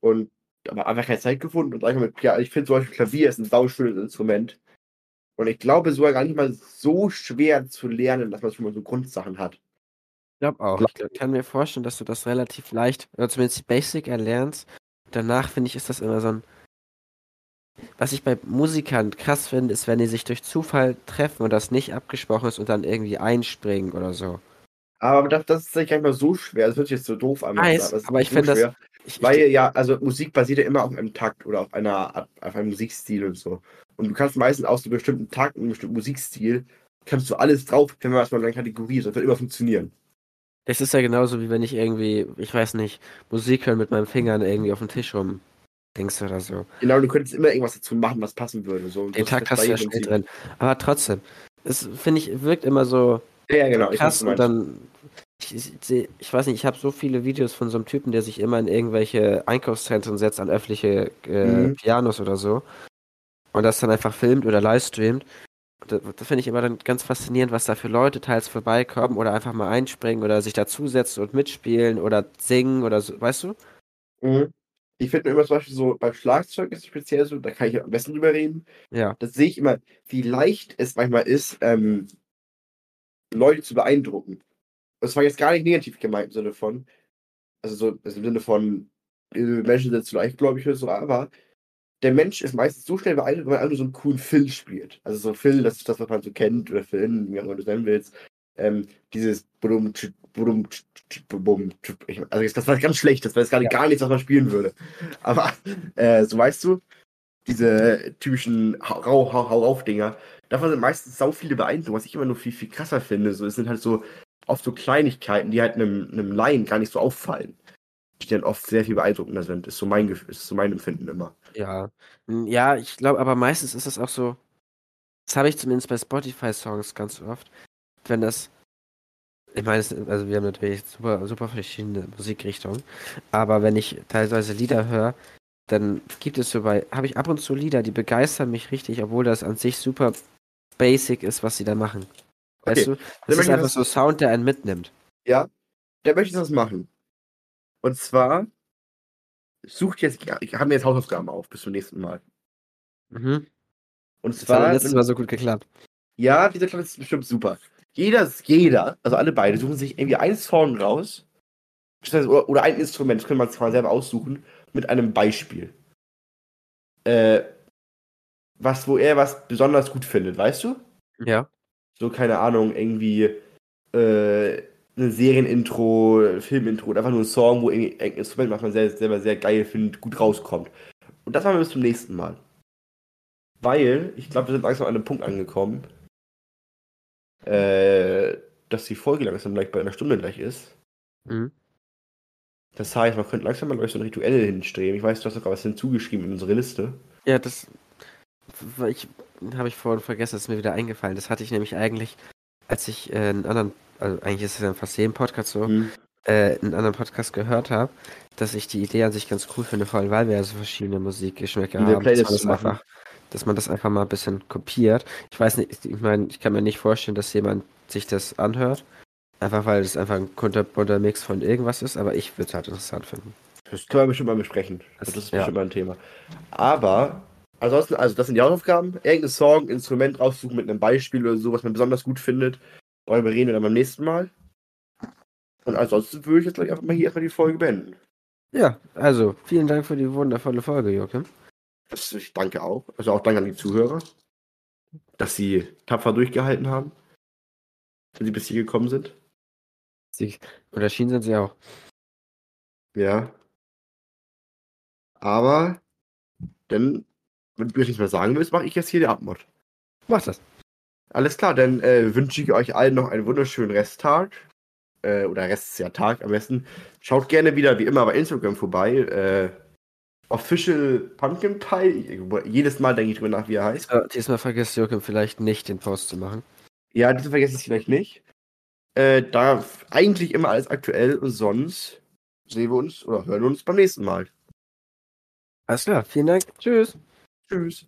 Und aber einfach keine Zeit gefunden. Und einfach mit, ja, ich finde zum Beispiel Klavier ist ein sauschönes Instrument. Und ich glaube sogar gar nicht mal so schwer zu lernen, dass man schon mal so Grundsachen hat. Ich glaube auch. Glaub- Ich kann mir vorstellen, dass du das relativ leicht, oder zumindest die Basic erlernst. Danach finde ich, ist das immer so ein. Was ich bei Musikern krass finde, ist, wenn die sich durch Zufall treffen und das nicht abgesprochen ist und dann irgendwie einspringen oder so. Aber das, das ist gar nicht mal so schwer. Das wird sich jetzt so doof an. Weiß, aber ich finde das- schwer. Ich, Weil ja, also Musik basiert ja immer auf einem Takt oder auf einer auf einem Musikstil und so. Und du kannst meistens aus einem bestimmten Takt, einem bestimmten Musikstil, kannst du alles drauf, wenn man was mal in einer Kategorie ist. Das wird immer funktionieren. das ist ja genauso, wie wenn ich irgendwie, ich weiß nicht, Musik hören mit meinen Fingern irgendwie auf dem Tisch rum dings oder so. Genau, du könntest immer irgendwas dazu machen, was passen würde. So. Den Takt hast du ja schnell drin. Aber trotzdem, es finde ich, wirkt immer so, Ja, ja, genau. Krass du und dann ich, ich, ich weiß nicht, ich habe so viele Videos von so einem Typen, der sich immer in irgendwelche Einkaufszentren setzt an öffentliche äh, Mhm. Pianos oder so und das dann einfach filmt oder livestreamt. Das, das finde ich immer dann ganz faszinierend, was da für Leute teils vorbeikommen oder einfach mal einspringen oder sich dazusetzen und mitspielen oder singen oder so, weißt du? Mhm. Ich finde immer zum Beispiel so, beim Schlagzeug ist es speziell so, da kann ich am besten drüber reden. Ja. Das sehe ich immer, wie leicht es manchmal ist, ähm, Leute zu beeindrucken. Das war jetzt gar nicht negativ gemeint im Sinne von, also so also im Sinne von, Menschen sind zu leichtgläubig oder so, aber der Mensch ist meistens so schnell beeindruckt, wenn man einfach nur so einen coolen Phil spielt. Also so Phil, das ist das, was man so kennt, oder Phil, wie auch immer du es nennen willst. ähm, dieses Budum, Budum, bum, tsch, ich- also jetzt- das war ganz schlecht, das war jetzt gerade Ja. gar nichts, was man spielen würde. Aber äh, so weißt du, diese typischen Hau, Hau, Hau, Hau auf Dinger, davon sind meistens sau viele beeindruckend, was ich immer nur viel, viel krasser finde. So, es sind halt so oft so Kleinigkeiten, die halt einem, einem Laien gar nicht so auffallen. Die dann oft sehr viel beeindruckender sind, ist so mein ist so mein Empfinden immer. Ja. Ja, ich glaube, aber meistens ist es auch so. Das habe ich zumindest bei Spotify-Songs ganz oft. Wenn das. Ich meine, also wir haben natürlich super, super verschiedene Musikrichtungen. Aber wenn ich teilweise Lieder höre, dann gibt es so bei, habe ich ab und zu Lieder, die begeistern mich richtig, obwohl das an sich super basic ist, was sie da machen. Weißt Okay, du? Das ist einfach das- so Sound, der einen mitnimmt. Ja, da möchte ich das machen. Und zwar sucht jetzt, ich habe mir jetzt Hausaufgaben auf bis zum nächsten Mal. Mhm. Und Das hat zwar, letztes Mal so gut geklappt. ja, dieser Klasse ist bestimmt super. Jeder, jeder, also alle beide, suchen sich irgendwie einen Song raus. Oder, oder ein Instrument, das können wir zwar selber aussuchen, mit einem Beispiel. Äh, was, wo er was besonders gut findet, weißt du? Ja. So, keine Ahnung, irgendwie äh, ein Serienintro, ein Filmintro oder einfach nur ein Song, wo irgendwie ein Instrument, was man selber sehr geil findet, gut rauskommt. Und das machen wir bis zum nächsten Mal. Weil, ich glaube, wir sind langsam an einem Punkt angekommen, äh, dass die Folge langsam gleich bei einer Stunde gleich ist. Mhm. Das heißt, man könnte langsam mal gleich so ein Rituell hinstreben. Ich weiß, du hast sogar was hinzugeschrieben in unsere Liste. Ja, das w- ich, habe ich vorhin vergessen, das ist mir wieder eingefallen. Das hatte ich nämlich eigentlich, als ich äh, einen anderen, also eigentlich ist es ja fast jeden Podcast so, Hm. äh, einen anderen Podcast gehört habe, dass ich die Idee an sich ganz cool finde, vor allem weil wir ja so verschiedene Musikgeschmäcker haben, dass Playlist man, das einfach, dass man das einfach mal ein bisschen kopiert. Ich weiß nicht, ich meine, ich kann mir nicht vorstellen, dass jemand sich das anhört, einfach weil es einfach ein kunterbunter Mix von irgendwas ist, aber ich würde es halt interessant finden. Das können wir bestimmt mal besprechen. Das- Das, ist ja. bestimmt mal ein Thema. Aber, ansonsten, also das sind die Hausaufgaben. Irgendein Song, Instrument raussuchen mit einem Beispiel oder so, was man besonders gut findet. Darüber reden wir dann beim nächsten Mal. Und ansonsten würde ich jetzt gleich einfach mal hier erstmal die Folge beenden. Ja, also vielen Dank für die wundervolle Folge, Joachim. Das, ich danke auch. Also auch danke an die Zuhörer, dass sie tapfer durchgehalten haben. Wenn sie bis hier gekommen sind. Sie, und erschienen sind sie auch. Ja. Aber, dann, wenn du nichts mehr sagen willst, mache ich jetzt hier die Abmod. Macht das. Alles klar, dann äh, wünsche ich euch allen noch einen wunderschönen Resttag. Äh, oder Restjahr-Tag am besten. Schaut gerne wieder wie immer bei Instagram vorbei. Äh, Official Pumpkin Pie. Jedes Mal denke ich drüber nach, wie er heißt. Ja, diesmal vergisst Joachim vielleicht nicht, den Post zu machen. Ja, diesen vergesse ich vielleicht nicht. Äh, da eigentlich immer alles aktuell und sonst sehen wir uns oder hören uns beim nächsten Mal. Alles klar, vielen Dank. Tschüss. Tschüss.